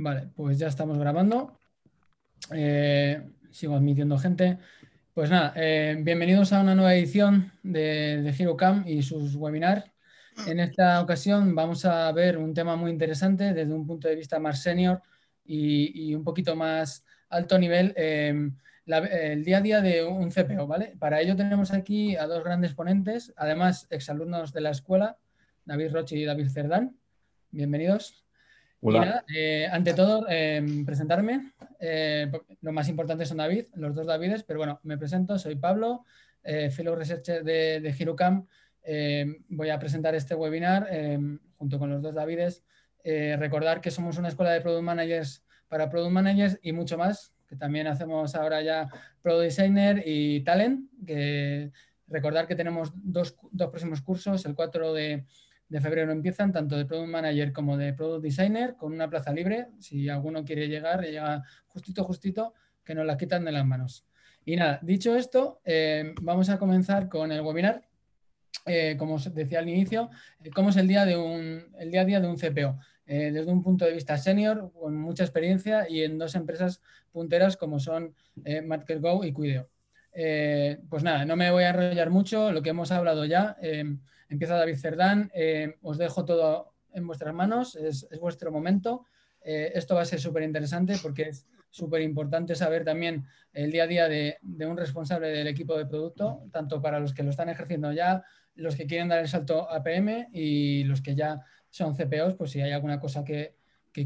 Vale, pues ya estamos grabando. Eh, sigo admitiendo gente. Pues nada, eh, bienvenidos a una nueva edición de, de y sus webinars. En esta ocasión vamos a ver un tema muy interesante desde un punto de vista más senior y, un poquito más alto nivel, eh, el día a día de un CPO, ¿vale? Para ello tenemos aquí a dos grandes ponentes, además exalumnos de la escuela, David Roche y David Cerdán. Bienvenidos. Eh, ante todo, em, presentarme. Eh, lo más importante son David, los dos Davides, pero bueno, me presento, soy Pablo, eh, Fellow Researcher de, de. Em, voy a presentar este webinar em, junto con los dos Davides. recordar que somos una escuela de Product Managers para Product Managers y mucho más, que también hacemos ahora ya Product Designer y Talent. Recordar que tenemos dos, dos próximos cursos, el 4 de de febrero empiezan, tanto de Product Manager como de Product Designer, con una plaza libre. Si alguno quiere llegar, llega justito, justito, que nos la quitan de las manos. Y nada, dicho esto, eh, vamos a comenzar con el webinar. Eh, como os decía al inicio, eh, cómo es el día, de un, el día a día de un CPO. desde un punto de vista senior, con mucha experiencia y en dos empresas punteras como son MarketGo y Cuideo. pues nada, no me voy a enrollar mucho, lo que hemos hablado ya. Empieza David Cerdán, eh, os dejo todo en vuestras manos, es, vuestro momento. Eh, esto va a ser súper interesante porque es súper importante saber también el día a día de, un responsable del equipo de producto, tanto para los que lo están ejerciendo ya, los que quieren dar el salto a PM y los que ya son CPOs, pues si hay alguna cosa que,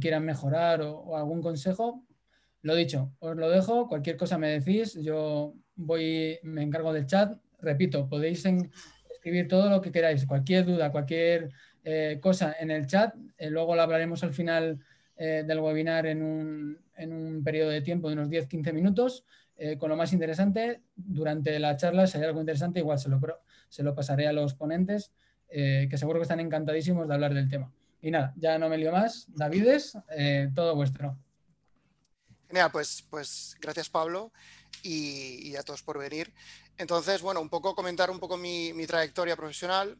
quieran mejorar o, o, algún consejo, lo dicho, os lo dejo, cualquier cosa me decís, yo voy, me encargo del chat, repito, podéis en, escribir todo lo que queráis, cualquier duda, cualquier eh, cosa en el chat. Eh, luego lo hablaremos al final eh, del webinar en un, en un, periodo de tiempo de unos 10-15 minutos. con lo más interesante, durante la charla, si hay algo interesante, igual se lo, se lo pasaré a los ponentes, que seguro que están encantadísimos de hablar del tema. Y nada, ya no me lío más. Davides, todo vuestro. Genial, pues, pues gracias Pablo y, y a todos por venir. Entonces, bueno, un poco comentar un poco mi, trayectoria profesional.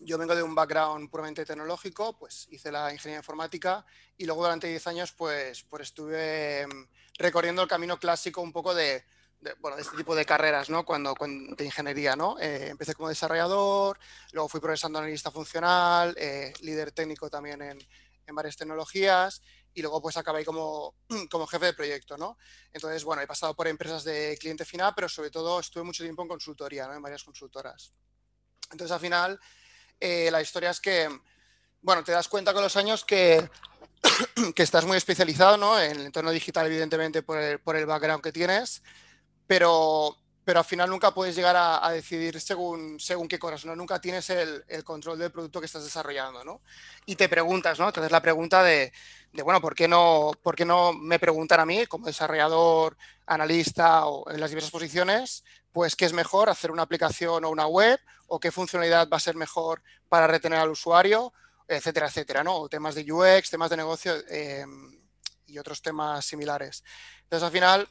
Yo vengo de un background puramente tecnológico, pues hice la ingeniería informática y luego durante 10 años pues, pues estuve em, recorriendo el camino clásico un poco de, bueno, de este tipo de carreras, ¿no? Cuando, de ingeniería, ¿no? Eh, empecé como desarrollador, luego fui progresando analista funcional, eh, líder técnico también en, en varias tecnologías y luego pues acabé como, como jefe de proyecto, ¿no? Entonces, bueno, he pasado por empresas de cliente final, pero sobre todo estuve mucho tiempo en consultoría, ¿no? En varias consultoras. Entonces, al final, eh, la historia es que, bueno, te das cuenta con los años que, que estás muy especializado, ¿no? En el entorno digital, evidentemente, por el, por el background que tienes, pero pero al final nunca puedes llegar a, decidir según, según qué cosas. Nunca tienes el, control del producto que estás desarrollando, ¿no? Y te preguntas, ¿no? Entonces la pregunta de, bueno, ¿por qué, no, ¿por qué no me preguntan a mí como desarrollador, analista o en las diversas posiciones, pues qué es mejor, hacer una aplicación o una web o qué funcionalidad va a ser mejor para retener al usuario, etcétera, etcétera, ¿no? O temas de UX, temas de negocio em, y otros temas similares. Entonces al final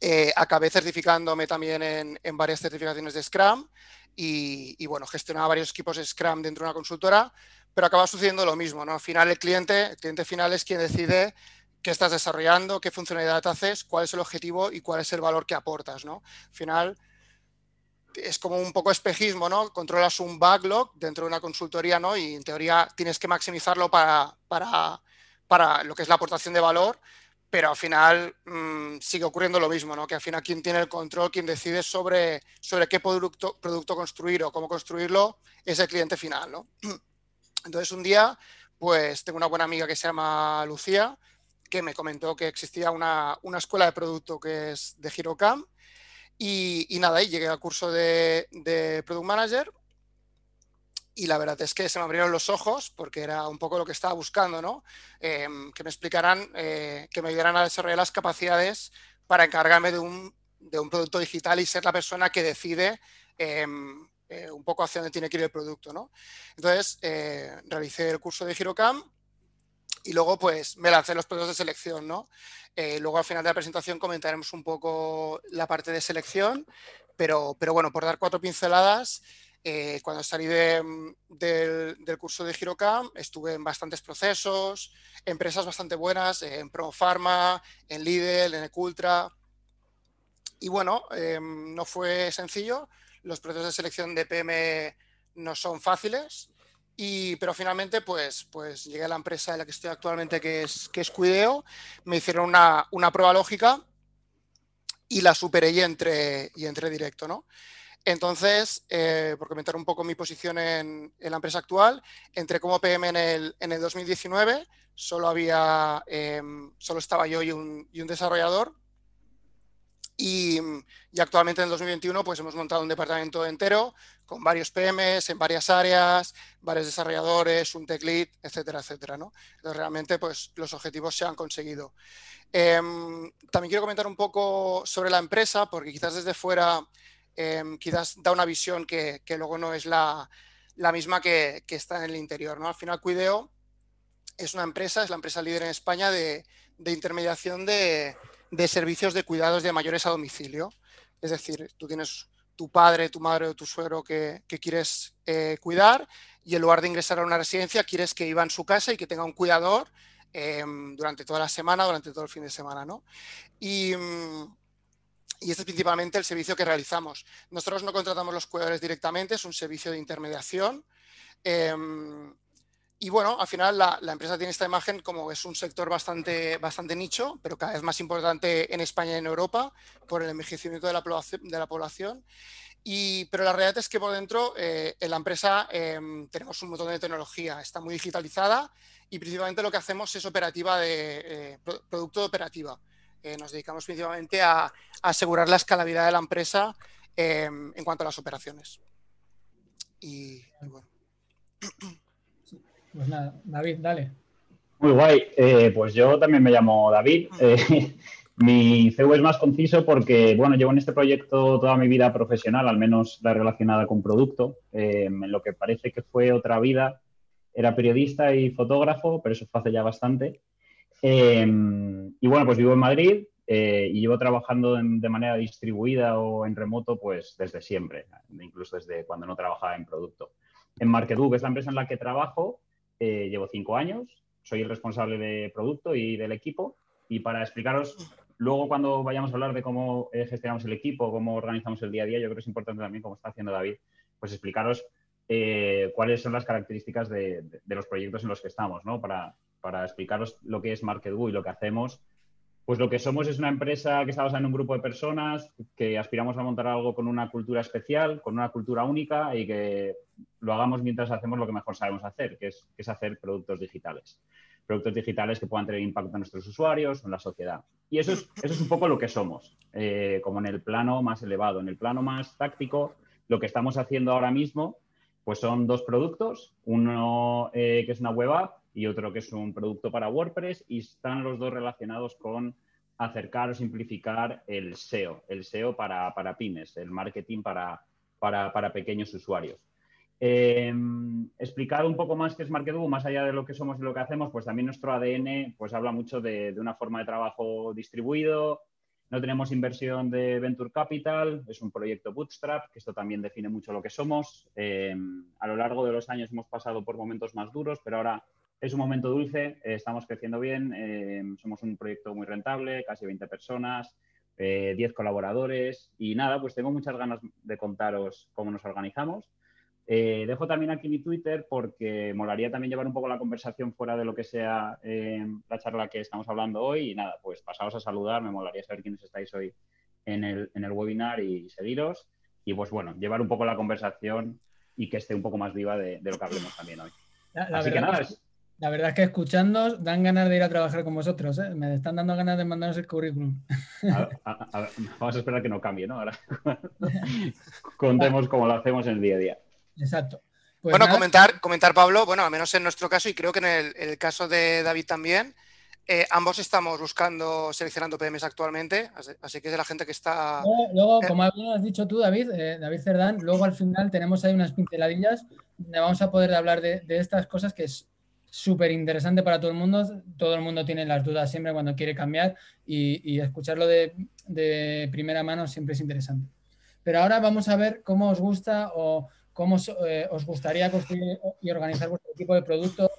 eh, acabé certificándome también en, varias certificaciones de Scrum y, bueno, gestionaba varios equipos de Scrum dentro de una consultora, pero acaba sucediendo lo mismo, ¿no? Al final el cliente, el cliente final es quien decide qué estás desarrollando, qué funcionalidad haces, cuál es el objetivo y cuál es el valor que aportas, ¿no? Al final es como un poco espejismo, ¿no? Controlas un backlog dentro de una consultoría, ¿no? Y en teoría tienes que maximizarlo para, para, para lo que es la aportación de valor, pero al final mm, sigue ocurriendo lo mismo, ¿no? que al final quien tiene el control, quien decide sobre, sobre qué producto, producto construir o cómo construirlo, es el cliente final. ¿no? Entonces un día, pues tengo una buena amiga que se llama Lucía, que me comentó que existía una, escuela de producto que es de Girocam, y, y nada, y llegué al curso de, de Product Manager y la verdad es que se me abrieron los ojos porque era un poco lo que estaba buscando, ¿no? Em, que me explicaran, eh, que me ayudaran a desarrollar las capacidades para encargarme de un, de un producto digital y ser la persona que decide em, eh, un poco hacia dónde tiene que ir el producto, ¿no? Entonces, eh, realicé el curso de Girocam y luego pues me lancé los procesos de selección, ¿no? luego al final de la presentación comentaremos un poco la parte de selección, pero, pero bueno, por dar cuatro pinceladas, Eh, cuando salí del, curso de Girocam estuve en bastantes procesos, empresas bastante buenas, en ProPharma, en Lidl, en Ecultra. Y bueno, em, no fue sencillo. Los procesos de selección de PM no son fáciles. Y, pero finalmente, pues, pues llegué a la empresa en la que estoy actualmente, que es, que es Cuideo. Me hicieron una, una prueba lógica y la superé y entré, y entré directo, ¿no? Entonces, eh, por comentar un poco mi posición en, la empresa actual, entré como PM en el, en el 2019, solo, había, em, solo estaba yo y un, desarrollador. Y, actualmente en el 2021 pues hemos montado un departamento entero con varios PMs en varias áreas, varios desarrolladores, un tech lead, etcétera, etcétera. ¿no? Entonces realmente pues los objetivos se han conseguido. Em, también quiero comentar un poco sobre la empresa porque quizás desde fuera Em, quizás da una visión que, luego no es la, misma que, está en el interior. ¿no? Al final, Cuideo es una empresa, es la empresa líder en España de, intermediación de, servicios de cuidados de mayores a domicilio. Es decir, tú tienes tu padre, tu madre o tu suegro que, quieres eh, cuidar y en lugar de ingresar a una residencia, quieres que viva en su casa y que tenga un cuidador em, durante toda la semana, durante todo el fin de semana. ¿no? Y, mm, y este es principalmente el servicio que realizamos. Nosotros no contratamos los cuidadores directamente, es un servicio de intermediación. Em, y bueno, al final la, empresa tiene esta imagen como es un sector bastante, bastante nicho, pero cada vez más importante en España y en Europa por el envejecimiento de la. De la población. Y, pero la realidad es que por dentro eh, en la empresa em, tenemos un montón de tecnología, está muy digitalizada y principalmente lo que hacemos es operativa de eh, producto de operativa. Eh, nos dedicamos principalmente a, asegurar la escalabilidad de la empresa em, en cuanto a las operaciones. Y, bueno. Pues nada, David, dale. Muy guay. Eh, pues yo también me llamo David. Eh, mi CV es más conciso porque, bueno, llevo en este proyecto toda mi vida profesional, al menos la relacionada con producto. Em, en lo que parece que fue otra vida, era periodista y fotógrafo, pero eso fue hace ya bastante. Em, y bueno, pues vivo en Madrid eh, y llevo trabajando de manera distribuida o en remoto pues desde siempre, incluso desde cuando no trabajaba en producto. En Markedu, que es la empresa en la que trabajo, eh, llevo cinco años, soy el responsable de producto y del equipo y para explicaros luego cuando vayamos a hablar de cómo eh, gestionamos el equipo, cómo organizamos el día a día, yo creo que es importante también, como está haciendo David, pues explicaros cuáles son las características de, de, los proyectos en los que estamos, ¿no? Para, para explicaros lo que es MarketWoo y lo que hacemos, pues lo que somos es una empresa que está basada en un grupo de personas que aspiramos a montar algo con una cultura especial, con una cultura única y que lo hagamos mientras hacemos lo que mejor sabemos hacer, que es, hacer productos digitales. Productos digitales que puedan tener impacto en nuestros usuarios, en la sociedad. Y eso es, eso es un poco lo que somos, eh, como en el plano más elevado. En el plano más táctico, lo que estamos haciendo ahora mismo, pues son dos productos. Uno eh, que es una web app y otro que es un producto para WordPress y están los dos relacionados con acercar o simplificar el SEO, el SEO para, para pymes, el marketing para, para, pequeños usuarios. Eh, explicar un poco más qué es MarketWoo, más allá de lo que somos y lo que hacemos, pues también nuestro ADN pues habla mucho de, una forma de trabajo distribuido, no tenemos inversión de Venture Capital, es un proyecto bootstrap, que esto también define mucho lo que somos. Eh, a lo largo de los años hemos pasado por momentos más duros, pero ahora es un momento dulce, eh, estamos creciendo bien, eh, somos un proyecto muy rentable, casi 20 personas, 10 eh, colaboradores y nada, pues tengo muchas ganas de contaros cómo nos organizamos. dejo también aquí mi Twitter porque molaría también llevar un poco la conversación fuera de lo que sea la charla que estamos hablando hoy y nada, pues pasaos a saludar, me molaría saber quiénes estáis hoy en el, webinar y seguiros y pues bueno, llevar un poco la conversación y que esté un poco más viva de, lo que hablemos también hoy. Así que nada, es, la verdad es que escuchando dan ganas de ir a trabajar con vosotros. ¿eh? Me están dando ganas de mandaros el currículum. vamos a esperar que no cambie, ¿no? Ahora contemos cómo lo hacemos en el día a día. Exacto. Pues bueno, comentar, comentar, Pablo, bueno, al menos en nuestro caso, y creo que en el, caso de David también, eh, ambos estamos buscando, seleccionando PMs actualmente, así, que es de la gente que está... Luego, eh, como has dicho tú, David, David Cerdán, luego al final tenemos ahí unas pinceladillas donde vamos a poder hablar de, de estas cosas que es súper interesante para todo el mundo. Todo el mundo tiene las dudas siempre cuando quiere cambiar y, escucharlo de, primera mano siempre es interesante. Pero ahora vamos a ver cómo os gusta o cómo os gustaría construir y organizar vuestro equipo de producto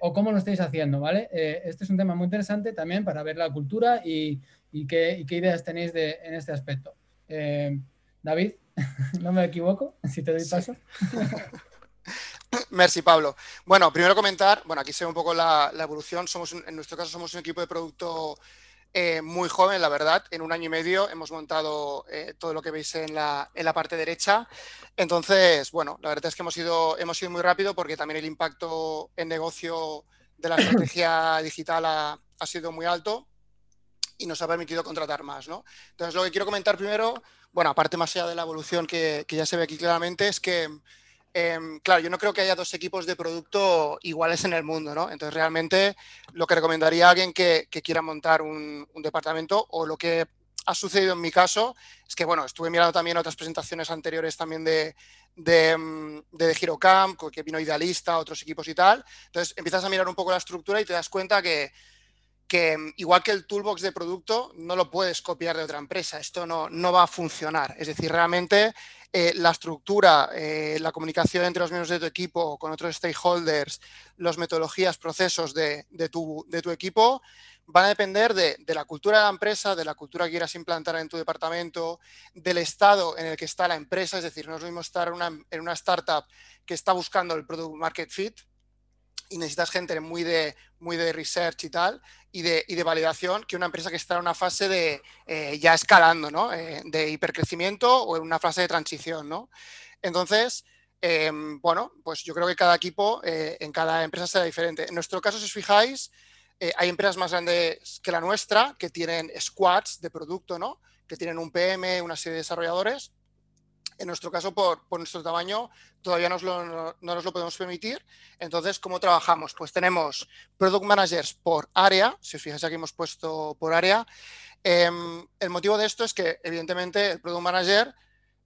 o cómo lo estáis haciendo, ¿vale? este es un tema muy interesante también para ver la cultura y, qué, ideas tenéis en este aspecto. David, ¿no me equivoco? Si te doy paso. Merci, Pablo. Bueno, primero comentar, bueno, aquí se ve un poco la, evolución. Somos, en nuestro caso, somos un equipo de producto eh, muy joven, la verdad. En un año y medio hemos montado eh, todo lo que veis en la, en la, parte derecha. Entonces, bueno, la verdad es que hemos ido, hemos ido muy rápido porque también el impacto en negocio de la estrategia digital ha, ha sido muy alto y nos ha permitido contratar más, ¿no? Entonces, lo que quiero comentar primero, bueno, aparte más allá de la evolución que, que ya se ve aquí claramente, es que Em, claro, yo no creo que haya dos equipos de producto iguales en el mundo, ¿no? Entonces, realmente lo que recomendaría a alguien que, quiera montar un, departamento o lo que ha sucedido en mi caso es que, bueno, estuve mirando también otras presentaciones anteriores también de, de, em, de, Girocamp, que vino Idealista, otros equipos y tal. Entonces, empiezas a mirar un poco la estructura y te das cuenta que, que em, igual que el toolbox de producto, no lo puedes copiar de otra empresa. Esto no, no va a funcionar. Es decir, realmente eh, la estructura, eh, la comunicación entre los miembros de tu equipo, con otros stakeholders, las metodologías, procesos de, tu, equipo, van a depender de, la cultura de la empresa, de la cultura que quieras implantar en tu departamento, del estado en el que está la empresa. Es decir, no es lo mismo estar en una startup que está buscando el product market fit, y necesitas gente muy de, muy de research y tal, y de, y de validación, que una empresa que está en una fase de eh, ya escalando, ¿no? Eh, de hipercrecimiento o en una fase de transición, ¿no? Entonces, em, bueno, pues yo creo que cada equipo eh, en cada empresa será diferente. En nuestro caso, si os fijáis, hay empresas más grandes que la nuestra que tienen squads de producto, ¿no? Que tienen un PM, una serie de desarrolladores en nuestro caso, por, nuestro tamaño, todavía no, nos lo podemos permitir. Entonces, ¿cómo trabajamos? Pues tenemos Product Managers por área. Si os fijáis aquí hemos puesto por área. Em, el motivo de esto es que, evidentemente, el Product Manager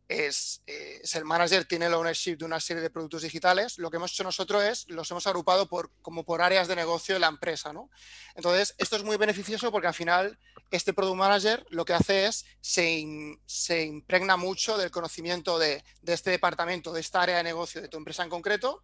es, el manager, tiene el ownership de una serie de productos digitales. Lo que hemos hecho nosotros es, los hemos agrupado por, como por áreas de negocio de la empresa. ¿no? Entonces, esto es muy beneficioso porque al final este product manager lo que hace es, se, se impregna mucho del conocimiento de, este departamento, de esta área de negocio de tu empresa en concreto.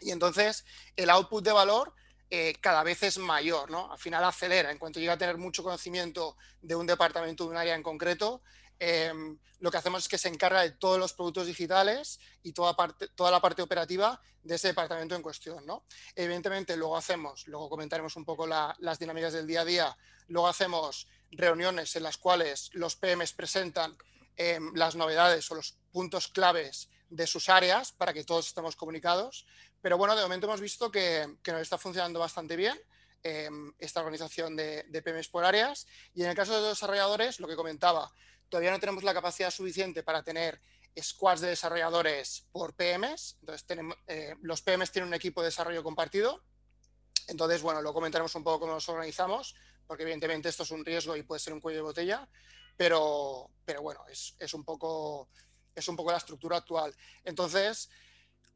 Y entonces el output de valor eh, cada vez es mayor, ¿no? Al final acelera. En cuanto llega a tener mucho conocimiento de un departamento, de un área en concreto, Em, lo que hacemos es que se encarga de todos los productos digitales y toda, parte, toda la parte operativa de ese departamento en cuestión. ¿no? Evidentemente, luego hacemos, luego comentaremos un poco las dinámicas del día a día, luego hacemos reuniones en las cuales los PMs presentan em, las novedades o los puntos claves de sus áreas para que todos estemos comunicados. Pero bueno, de momento hemos visto que, nos está funcionando bastante bien. Em, esta organización de, de, PMs por áreas. Y en el caso de los desarrolladores, lo que comentaba, todavía no tenemos la capacidad suficiente para tener squads de desarrolladores por PMs. Entonces, tenemos, eh, los PMs tienen un equipo de desarrollo compartido. Entonces, bueno, lo comentaremos un poco cómo nos organizamos, porque evidentemente esto es un riesgo y puede ser un cuello de botella, pero, pero bueno, es, un poco, es un poco la estructura actual. Entonces,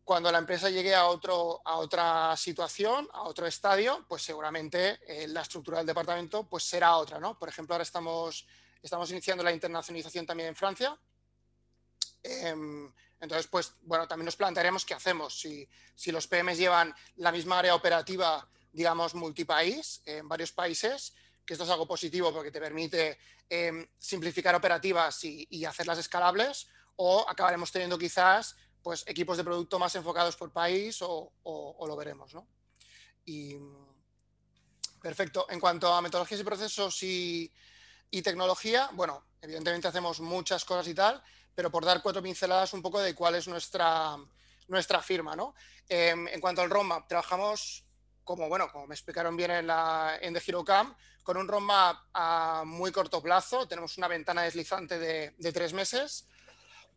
cuando la empresa llegue a, otro, a otra situación, a otro estadio, pues seguramente eh, la estructura del departamento pues será otra, ¿no? Por ejemplo, ahora estamos Estamos iniciando la internacionalización también en Francia. Em, entonces, pues, bueno, también nos plantearemos qué hacemos. Si, los PMs llevan la misma área operativa, digamos, multipaís, en varios países, que esto es algo positivo porque te permite em, simplificar operativas y, hacerlas escalables, o acabaremos teniendo quizás pues, equipos de producto más enfocados por país o, lo veremos. ¿no? Y, perfecto. En cuanto a metodologías y procesos y, y tecnología, bueno, evidentemente hacemos muchas cosas y tal, pero por dar cuatro pinceladas un poco de cuál es nuestra, nuestra firma, ¿no? Em, en cuanto al roadmap, trabajamos como, bueno, como me explicaron bien en, la, en The Hero Camp, con un roadmap a muy corto plazo. Tenemos una ventana deslizante de, tres meses.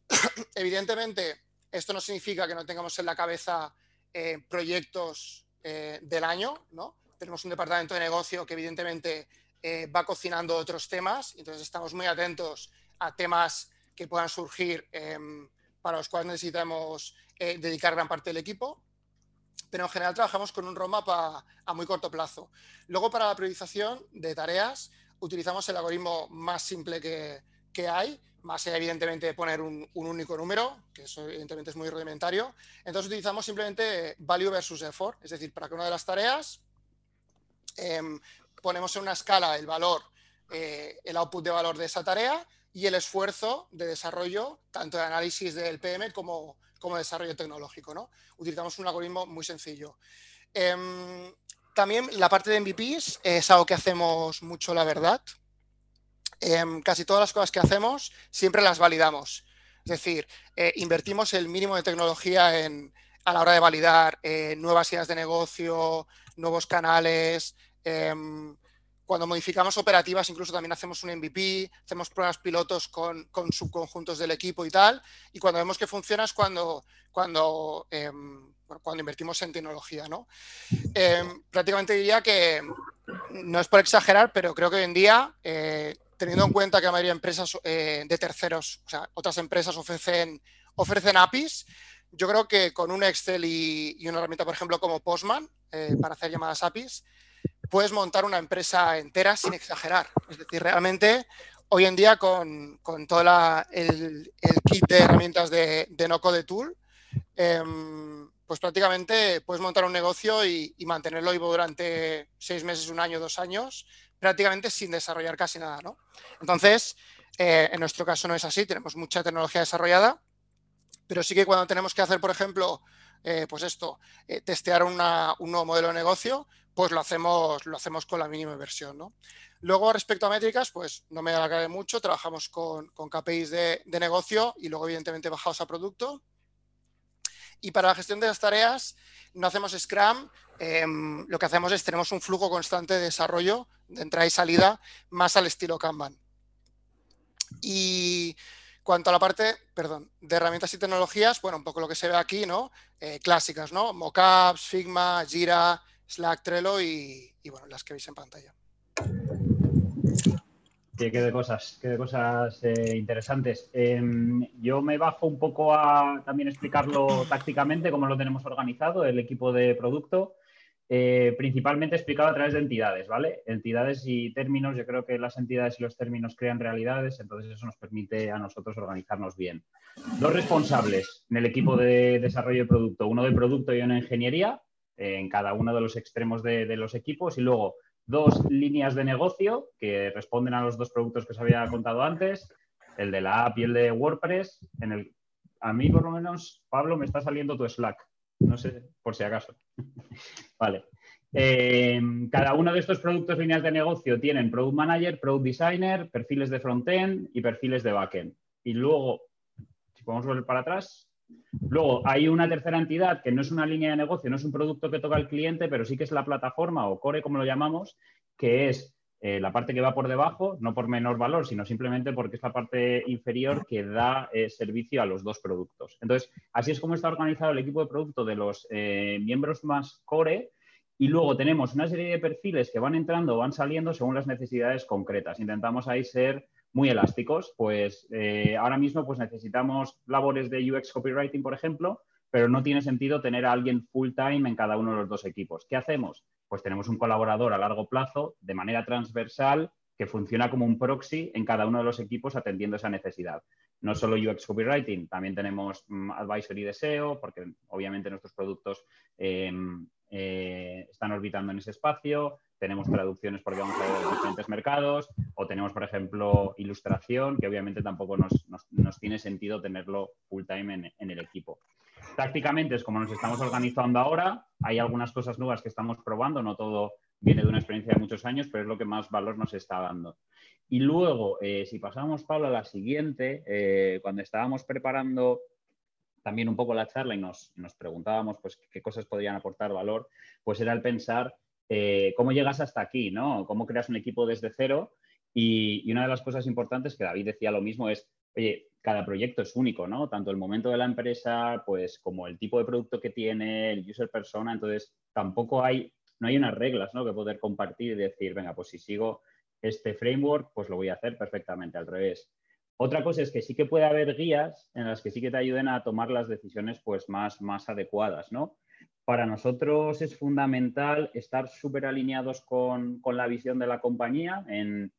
Evidentemente, esto no significa que no tengamos en la cabeza eh, proyectos eh, del año, ¿no? Tenemos un departamento de negocio que evidentemente eh, va cocinando otros temas, entonces estamos muy atentos a temas que puedan surgir em, para los cuales necesitamos eh, dedicar gran parte del equipo, pero en general trabajamos con un roadmap a, muy corto plazo. Luego para la priorización de tareas utilizamos el algoritmo más simple que, que hay, más evidentemente de poner un, único número, que eso evidentemente es muy rudimentario. Entonces utilizamos simplemente value versus effort, es decir, para que una de las tareas em, ponemos en una escala el valor, eh, el output de valor de esa tarea y el esfuerzo de desarrollo, tanto de análisis del PM como, como desarrollo tecnológico. ¿no? Utilizamos un algoritmo muy sencillo. Em, también la parte de MVPs es algo que hacemos mucho, la verdad. Em, casi todas las cosas que hacemos siempre las validamos. Es decir, eh, invertimos el mínimo de tecnología a la hora de validar eh, nuevas ideas de negocio, nuevos canales. Em, cuando modificamos operativas, incluso también hacemos un MVP, hacemos pruebas pilotos con, subconjuntos del equipo y tal. Y cuando vemos que funciona es cuando, cuando, em, cuando invertimos en tecnología. ¿no? prácticamente diría que, no es por exagerar, pero creo que hoy en día eh, teniendo en cuenta que la mayoría de empresas eh, de terceros, o sea, otras empresas ofrecen, ofrecen APIs, yo creo que con un Excel y, una herramienta, por ejemplo, como Postman, eh, para hacer llamadas APIs, puedes montar una empresa entera sin exagerar. Es decir, realmente hoy en día con, todo el, kit de herramientas de, de tool, em, pues prácticamente puedes montar un negocio y, y, mantenerlo vivo durante seis meses, un año, dos años, prácticamente sin desarrollar casi nada. ¿no? Entonces, eh, en nuestro caso no es así, tenemos mucha tecnología desarrollada, pero sí que cuando tenemos que hacer, por ejemplo, eh, pues esto, eh, testear un nuevo modelo de negocio, pues lo hacemos, lo hacemos con la mínima inversión. ¿no? Luego, respecto a métricas, pues no me de mucho, trabajamos con, con KPIs de, de, negocio y luego, evidentemente, bajados a producto. Y para la gestión de las tareas, no hacemos Scrum, em, lo que hacemos es tenemos un flujo constante de desarrollo, de entrada y salida, más al estilo Kanban. Y cuanto a la parte, perdón, de herramientas y tecnologías, bueno, un poco lo que se ve aquí, ¿no? Eh, clásicas, ¿no? Mockups, Figma, Jira, Slack, Trello y, bueno, las que veis en pantalla. Que quede cosas, quede cosas eh, interesantes. Em, yo me bajo un poco a también explicarlo tácticamente, cómo lo tenemos organizado, el equipo de producto. Eh, principalmente explicado a través de entidades, ¿vale? Entidades y términos, yo creo que las entidades y los términos crean realidades, entonces eso nos permite a nosotros organizarnos bien. Dos responsables en el equipo de desarrollo de producto, uno de producto y uno de ingeniería, en cada uno de los extremos de, los equipos, y luego dos líneas de negocio que responden a los dos productos que os había contado antes, el de la app y el de WordPress. En el, a mí, por lo menos, Pablo, me está saliendo tu Slack. No sé, por si acaso. vale. Eh, cada uno de estos productos, líneas de negocio, tienen Product Manager, Product Designer, perfiles de frontend y perfiles de backend. Y luego, si podemos volver para atrás, Luego, hay una tercera entidad que no es una línea de negocio, no es un producto que toca al cliente, pero sí que es la plataforma o core, como lo llamamos, que es eh, la parte que va por debajo, no por menor valor, sino simplemente porque es la parte inferior que da eh, servicio a los dos productos. Entonces, así es como está organizado el equipo de producto de los eh, miembros más core. Y luego tenemos una serie de perfiles que van entrando van saliendo según las necesidades concretas. Intentamos ahí ser muy elásticos, pues eh, ahora mismo pues necesitamos labores de UX copywriting, por ejemplo, pero no tiene sentido tener a alguien full time en cada uno de los dos equipos. ¿Qué hacemos? Pues tenemos un colaborador a largo plazo de manera transversal que funciona como un proxy en cada uno de los equipos atendiendo esa necesidad. No solo UX copywriting, también tenemos mm, advisory de SEO, porque obviamente nuestros productos em, eh, están orbitando en ese espacio tenemos traducciones porque vamos a los diferentes mercados, o tenemos, por ejemplo, ilustración, que obviamente tampoco nos, tiene sentido tenerlo full time en, el equipo. Prácticamente es como nos estamos organizando ahora, hay algunas cosas nuevas que estamos probando, no todo viene de una experiencia de muchos años, pero es lo que más valor nos está dando. Y luego, eh, si pasamos, Pablo, a la siguiente, eh, cuando estábamos preparando también un poco la charla y nos, nos preguntábamos pues, qué cosas podrían aportar valor, pues era el pensar eh, cómo llegas hasta aquí, ¿no? Cómo creas un equipo desde cero. Y, una de las cosas importantes que David decía lo mismo es, oye, cada proyecto es único, ¿no? Tanto el momento de la empresa, pues como el tipo de producto que tiene, el user persona. Entonces, tampoco hay, no hay unas reglas, ¿no? Que poder compartir y decir, venga, pues si sigo este framework, pues lo voy a hacer perfectamente al revés. Otra cosa es que sí que puede haber guías en las que sí que te ayuden a tomar las decisiones pues más, más adecuadas, ¿no? Para nosotros es fundamental estar súper alineados con, la visión de la compañía. En,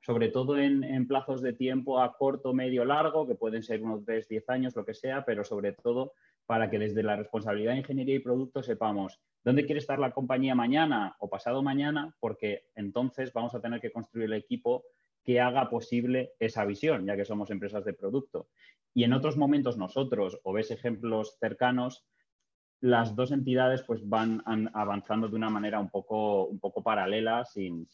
sobre todo en, plazos de tiempo a corto, medio, largo, que pueden ser unos 3, 10 años, lo que sea, pero sobre todo para que desde la responsabilidad de ingeniería y producto sepamos dónde quiere estar la compañía mañana o pasado mañana, porque entonces vamos a tener que construir el equipo que haga posible esa visión, ya que somos empresas de producto. Y en otros momentos nosotros, o ves ejemplos cercanos, las dos entidades pues van avanzando de una manera un poco, un poco paralela sin,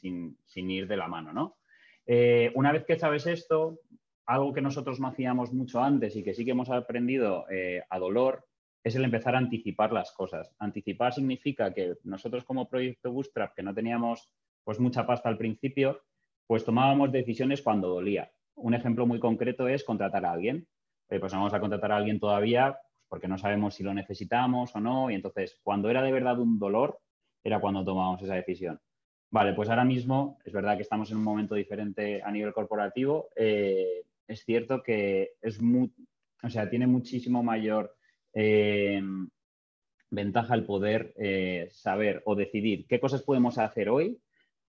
ir de la mano, ¿no? Eh, una vez que sabes esto, algo que nosotros no hacíamos mucho antes y que sí que hemos aprendido eh, a dolor es el empezar a anticipar las cosas. Anticipar significa que nosotros como proyecto Bootstrap, que no teníamos pues mucha pasta al principio, pues tomábamos decisiones cuando dolía. Un ejemplo muy concreto es contratar a alguien. Eh, pues vamos a contratar a alguien todavía porque no sabemos si lo necesitamos o no. Y entonces, cuando era de verdad un dolor, era cuando tomábamos esa decisión. Vale, pues ahora mismo es verdad que estamos en un momento diferente a nivel corporativo. Eh, es cierto que es o sea, tiene muchísimo mayor eh, ventaja el poder saber o decidir qué cosas podemos hacer hoy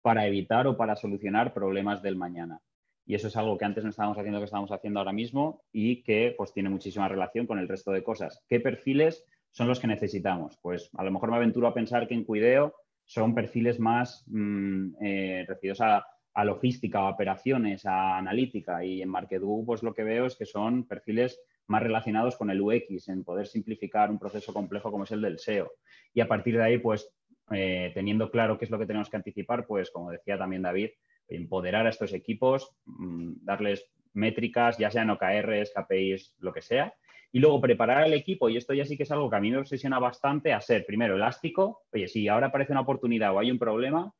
para evitar o para solucionar problemas del mañana. Y eso es algo que antes no estábamos haciendo, que estamos haciendo ahora mismo y que pues tiene muchísima relación con el resto de cosas. ¿Qué perfiles son los que necesitamos? Pues a lo mejor me aventuro a pensar que en Cuideo son perfiles más mm, eh, referidos a, logística, a operaciones, a analítica. Y en MarketGo pues lo que veo es que son perfiles más relacionados con el UX, en poder simplificar un proceso complejo como es el del SEO. Y a partir de ahí, pues eh, teniendo claro qué es lo que tenemos que anticipar, pues como decía también David, empoderar a estos equipos, mm, darles métricas, ya sean OKRs, KPIs, lo que sea, y luego preparar al equipo, y esto ya sí que es algo que a mí me obsesiona bastante, a ser primero elástico, oye, si ahora aparece una oportunidad o hay un problema,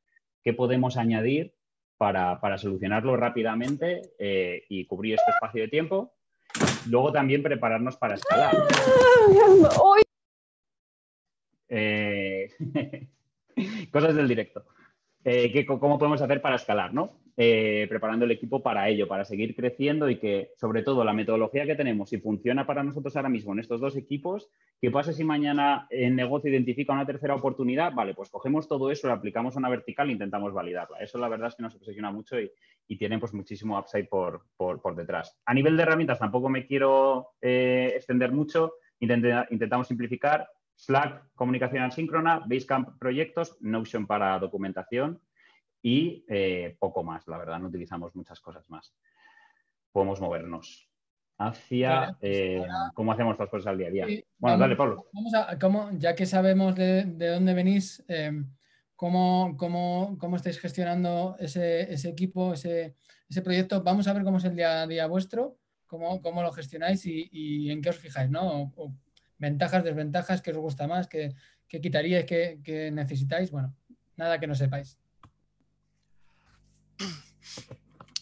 ¿qué podemos añadir para, solucionarlo rápidamente eh, y cubrir este espacio de tiempo? Luego también prepararnos para escalar. Eh, cosas del directo. Eh, ¿Cómo podemos hacer para escalar? ¿no? Eh, preparando el equipo para ello, para seguir creciendo y que, sobre todo, la metodología que tenemos, si funciona para nosotros ahora mismo en estos dos equipos, ¿qué pasa si mañana el negocio identifica una tercera oportunidad? Vale, pues cogemos todo eso, lo aplicamos a una vertical e intentamos validarla. Eso la verdad es que nos obsesiona mucho y, tiene pues, muchísimo upside por, detrás. A nivel de herramientas tampoco me quiero eh, extender mucho. intentamos simplificar Slack, comunicación asíncrona, Basecamp, proyectos, Notion para documentación y eh, poco más, la verdad, no utilizamos muchas cosas más. Podemos movernos hacia pues eh, cómo hacemos las cosas al día a día. bueno, dale, Pablo. Vamos a, cómo, ya que sabemos de, dónde venís, em, cómo, estáis gestionando ese, equipo, ese, proyecto, vamos a ver cómo es el día a día vuestro, cómo, cómo lo gestionáis y, en qué os fijáis, ¿no? Ventajas, desventajas, qué os gusta más, qué, quitaríais, qué, necesitáis. Bueno, nada que no sepáis.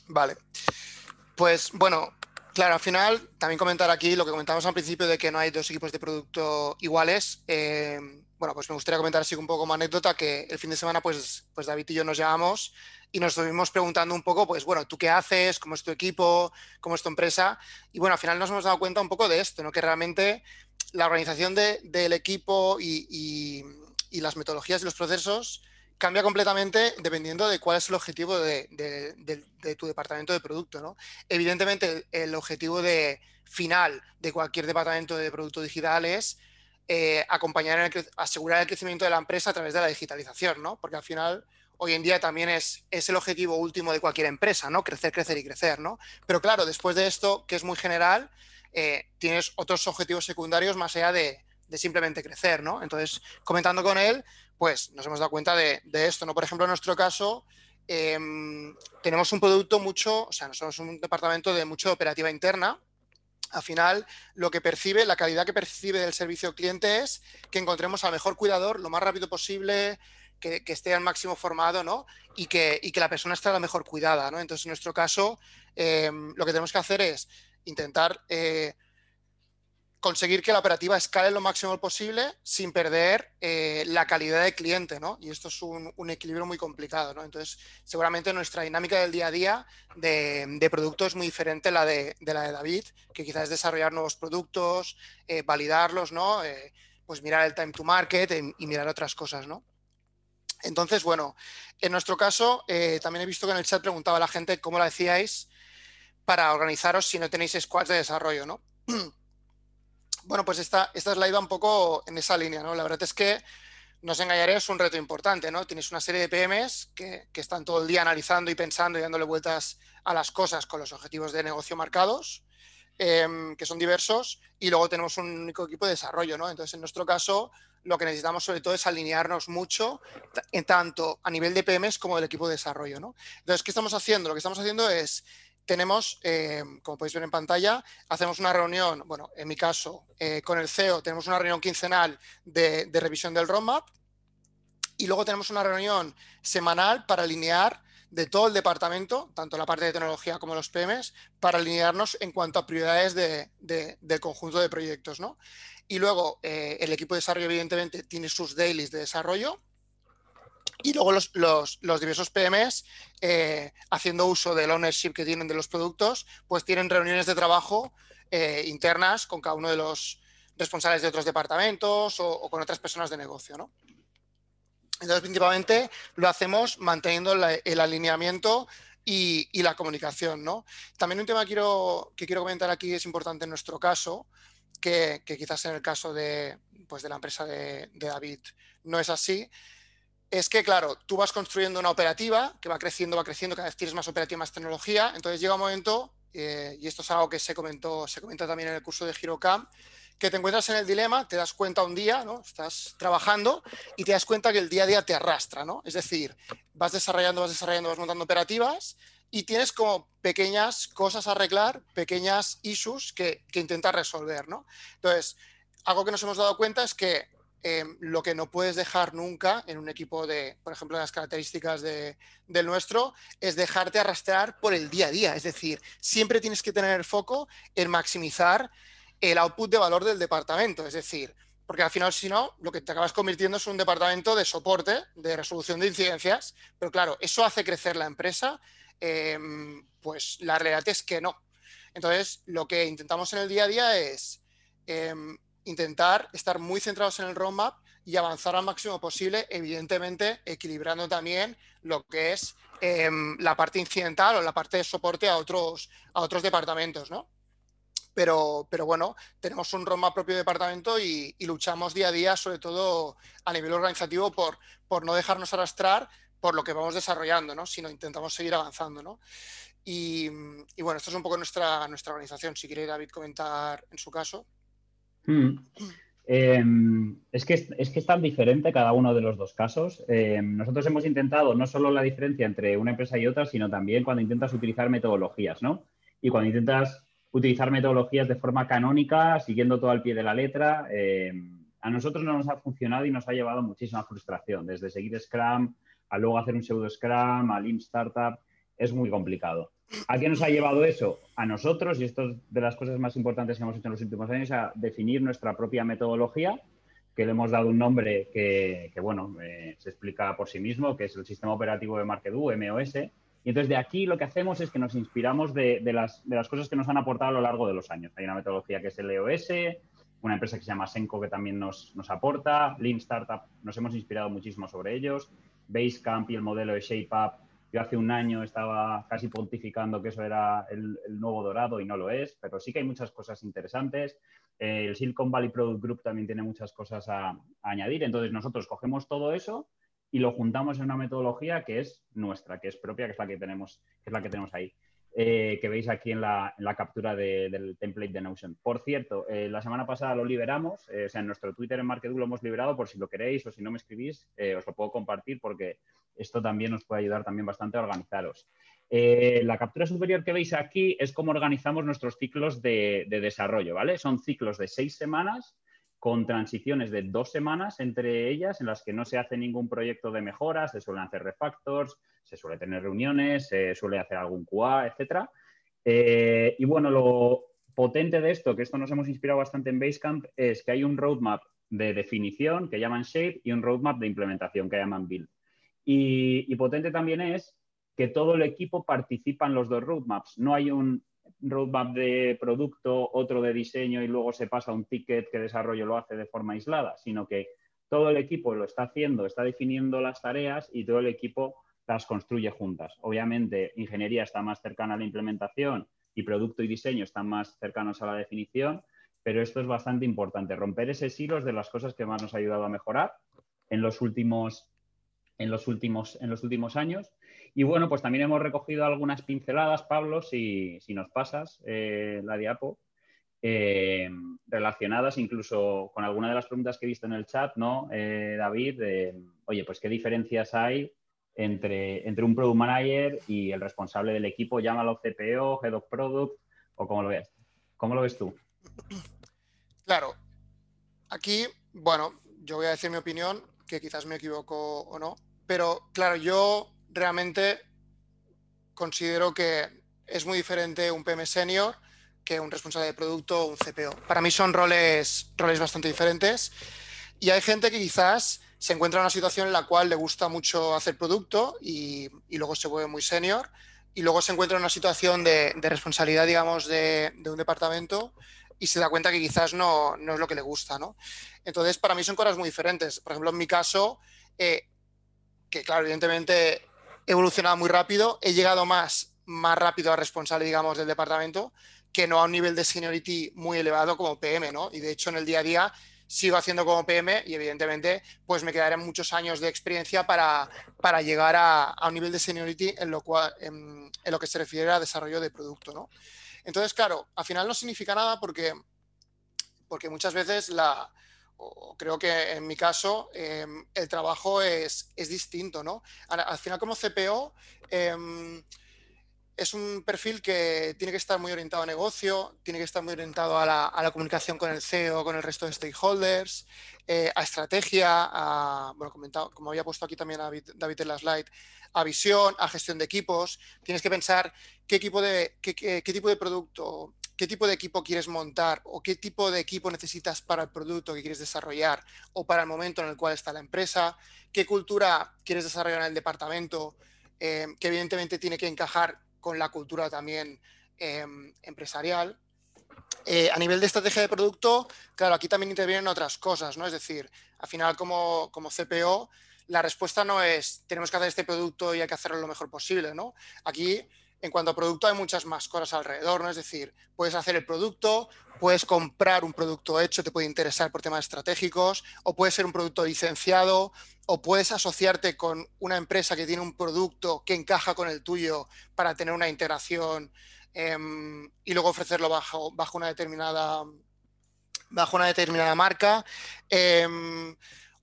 Vale. Pues bueno, claro, al final también comentar aquí lo que comentamos al principio de que no hay dos equipos de producto iguales. Eh, bueno, pues me gustaría comentar así un poco como anécdota que el fin de semana pues, pues David y yo nos llamamos y nos estuvimos preguntando un poco, pues bueno, ¿tú qué haces? ¿Cómo es tu equipo? ¿Cómo es tu empresa? Y bueno, al final nos hemos dado cuenta un poco de esto, ¿no? Que realmente la organización del equipo y, las metodologías y los procesos cambia completamente dependiendo de cuál es el objetivo de, tu departamento de producto. ¿no? Evidentemente, el objetivo de, final de cualquier departamento de producto digital es eh, acompañar, asegurar el crecimiento de la empresa a través de la digitalización, ¿no? porque al final hoy en día también es, es, el objetivo último de cualquier empresa, ¿no? crecer, crecer y crecer. ¿no? Pero claro, después de esto, que es muy general, eh, tienes otros objetivos secundarios más allá de, simplemente crecer, ¿no? Entonces, comentando con él, pues nos hemos dado cuenta de, esto, ¿no? Por ejemplo, en nuestro caso, em, tenemos un producto mucho, o sea, somos un departamento de mucha operativa interna. Al final, lo que percibe, la calidad que percibe del servicio cliente es que encontremos al mejor cuidador lo más rápido posible, que, esté al máximo formado, ¿no? Y que, que, la persona esté la mejor cuidada, ¿no? Entonces, en nuestro caso, em, lo que tenemos que hacer es intentar eh, conseguir que la operativa escale lo máximo posible sin perder eh, la calidad de cliente, ¿no? Y esto es un, equilibrio muy complicado, ¿no? Entonces, seguramente nuestra dinámica del día a día de, producto es muy diferente a la de, la de David, que quizás es desarrollar nuevos productos, eh, validarlos, ¿no? pues mirar el time to market y mirar otras cosas, ¿no? Entonces, bueno, en nuestro caso, eh, también he visto que en el chat preguntaba a la gente cómo la decíais para organizaros si no tenéis squads de desarrollo, ¿no? bueno, pues esta, esta slide va un poco en esa línea, ¿no? La verdad es que, no os engañaré, es un reto importante, ¿no? Tienes una serie de PMs que, que están todo el día analizando y pensando y dándole vueltas a las cosas con los objetivos de negocio marcados, em, que son diversos, y luego tenemos un único equipo de desarrollo, ¿no? Entonces, en nuestro caso, lo que necesitamos sobre todo es alinearnos mucho, en tanto a nivel de PMs como del equipo de desarrollo, ¿no? Entonces, ¿qué estamos haciendo? Lo que estamos haciendo es tenemos, eh, como podéis ver en pantalla, hacemos una reunión, bueno, en mi caso, eh, con el CEO tenemos una reunión quincenal de, revisión del roadmap y luego tenemos una reunión semanal para alinear de todo el departamento, tanto la parte de tecnología como los PMs, para alinearnos en cuanto a prioridades del conjunto de proyectos. ¿no? Y luego eh, el equipo de desarrollo, evidentemente, tiene sus dailies de desarrollo y luego los, diversos PMs, eh, haciendo uso del ownership que tienen de los productos, pues tienen reuniones de trabajo eh, internas con cada uno de los responsables de otros departamentos o, con otras personas de negocio. ¿no? Entonces, principalmente lo hacemos manteniendo el alineamiento y, la comunicación. ¿no? También un tema quiero, que quiero comentar aquí es importante en nuestro caso, que, quizás en el caso de, pues de la empresa de David no es así, es que, claro, tú vas construyendo una operativa que va creciendo, va creciendo, cada vez tienes más operativa, más tecnología. Entonces llega un momento, eh, y esto es algo que se comentó, se comenta también en el curso de HeroCam, que te encuentras en el dilema, te das cuenta un día, ¿no? Estás trabajando y te das cuenta que el día a día te arrastra, ¿no? Es decir, vas desarrollando, vas desarrollando, vas montando operativas y tienes como pequeñas cosas a arreglar, pequeñas issues que, que intentar resolver, ¿no? Entonces, algo que nos hemos dado cuenta es que Em, lo que no puedes dejar nunca en un equipo de, por ejemplo, las características del nuestro, es dejarte arrastrar por el día a día. Es decir, siempre tienes que tener el foco en maximizar el output de valor del departamento. Es decir, porque al final, si no, lo que te acabas convirtiendo es un departamento de soporte, de resolución de incidencias, pero claro, eso hace crecer la empresa, em, pues la realidad es que no. Entonces, lo que intentamos en el día a día es em, intentar estar muy centrados en el roadmap y avanzar al máximo posible, evidentemente equilibrando también lo que es em, la parte incidental o la parte de soporte a otros, a otros departamentos, ¿no? Pero, pero bueno, tenemos un roadmap propio departamento y, luchamos día a día, sobre todo a nivel organizativo, por, por no dejarnos arrastrar por lo que vamos desarrollando, ¿no? sino intentamos seguir avanzando. ¿no? Y, y, bueno, esto es un poco nuestra, nuestra organización. Si quiere David comentar en su caso. Hmm. Em, es, que es, que es tan diferente cada uno de los dos casos. Em, nosotros hemos intentado no solo la diferencia entre una empresa y otra, sino también cuando intentas utilizar metodologías, ¿no? Y cuando intentas utilizar metodologías de forma canónica, siguiendo todo al pie de la letra, em, a nosotros no nos ha funcionado y nos ha llevado muchísima frustración, desde seguir Scrum a luego hacer un pseudo Scrum, a Lean Startup, es muy complicado. ¿A qué nos ha llevado eso? A nosotros, y esto es de las cosas más importantes que hemos hecho en los últimos años, a definir nuestra propia metodología, que le hemos dado un nombre que, bueno, eh, se explica por sí mismo, que es el Sistema Operativo de MarketU, MOS. Y entonces de aquí lo que hacemos es que nos inspiramos de, las, cosas que nos han aportado a lo largo de los años. Hay una metodología que es el EOS, una empresa que se llama Senko que también nos, nos aporta, Lean Startup, nos hemos inspirado muchísimo sobre ellos, Basecamp y el modelo de ShapeUp yo hace un año estaba casi pontificando que eso era el, nuevo dorado y no lo es, pero sí que hay muchas cosas interesantes. Eh, el Silicon Valley Product Group también tiene muchas cosas a, añadir. Entonces nosotros cogemos todo eso y lo juntamos en una metodología que es nuestra, que es propia, que es la que tenemos, que es la que tenemos ahí. Eh, que veis aquí en la, captura del template de Notion. Por cierto, eh, la semana pasada lo liberamos, o sea, en nuestro Twitter en Marketing lo hemos liberado, por si lo queréis o si no me escribís, os lo puedo compartir porque esto también nos puede ayudar también bastante a organizaros. Eh, la captura superior que veis aquí es cómo organizamos nuestros ciclos de, desarrollo, ¿vale? Son ciclos de seis semanas con transiciones de dos semanas entre ellas en las que no se hace ningún proyecto de mejora, se suelen hacer refactors, se suele tener reuniones, se suele hacer algún QA, etcétera. Eh, y bueno, lo potente de esto, que esto nos hemos inspirado bastante en Basecamp, es que hay un roadmap de definición que llaman Shape y un roadmap de implementación que llaman Build. Y, potente también es que todo el equipo participa en los dos roadmaps. No hay un roadmap de producto, otro de diseño y luego se pasa un ticket que desarrollo lo hace de forma aislada, sino que todo el equipo lo está haciendo, está definiendo las tareas y todo el equipo las construye juntas. Obviamente, ingeniería está más cercana a la implementación y producto y diseño están más cercanos a la definición, pero esto es bastante importante, romper ese silos de las cosas que más nos ha ayudado a mejorar en los últimos, en los últimos, en los últimos años. Y bueno, pues también hemos recogido algunas pinceladas, Pablo, si, nos pasas eh, la diapo, eh, relacionadas incluso con alguna de las preguntas que he visto en el chat, ¿no, eh, David? oye, pues qué diferencias hay entre, entre un product manager y el responsable del equipo, llámalo CPO, Head of Product o como lo ves. ¿Cómo lo ves tú? Claro, aquí, bueno, yo voy a decir mi opinión, que quizás me equivoco o no, pero claro, yo realmente considero que es muy diferente un PM senior que un responsable de producto o un CPO. Para mí son roles, roles bastante diferentes y hay gente que quizás se encuentra en una situación en la cual le gusta mucho hacer producto y, luego se vuelve muy senior y luego se encuentra en una situación de, responsabilidad, digamos, de, un departamento y se da cuenta que quizás no, no, es lo que le gusta, ¿no? Entonces, para mí son cosas muy diferentes. Por ejemplo, en mi caso, eh, que claro, evidentemente evolucionado muy rápido, he llegado más, más rápido a responsable, digamos, del departamento, que no a un nivel de seniority muy elevado como PM, ¿no? Y de hecho, en el día a día sigo haciendo como PM y evidentemente pues me quedarán muchos años de experiencia para, para llegar a, un nivel de seniority en lo, cual, en, lo que se refiere a desarrollo de producto. ¿no? Entonces, claro, al final no significa nada porque, porque muchas veces la, creo que en mi caso em, el trabajo es, es distinto. ¿no? Al, final como CPO... Em, es un perfil que tiene que estar muy orientado a negocio, tiene que estar muy orientado a la, comunicación con el CEO, con el resto de stakeholders, eh, a estrategia, a, bueno, comentado, como había puesto aquí también David en la slide, a visión, a gestión de equipos. Tienes que pensar qué, equipo de, qué, qué, tipo de producto, qué tipo de equipo quieres montar o qué tipo de equipo necesitas para el producto que quieres desarrollar o para el momento en el cual está la empresa, qué cultura quieres desarrollar en el departamento, eh, que evidentemente tiene que encajar con la cultura también em, empresarial. Eh, a nivel de estrategia de producto, claro, aquí también intervienen otras cosas, ¿no? Es decir, al final como, como CPO, la respuesta no es tenemos que hacer este producto y hay que hacerlo lo mejor posible, ¿no? Aquí en cuanto a producto hay muchas más cosas alrededor, ¿no? Es decir, puedes hacer el producto, puedes comprar un producto hecho, te puede interesar por temas estratégicos, o puede ser un producto licenciado, o puedes asociarte con una empresa que tiene un producto que encaja con el tuyo para tener una integración em, y luego ofrecerlo bajo, una determinada bajo una determinada marca. Em,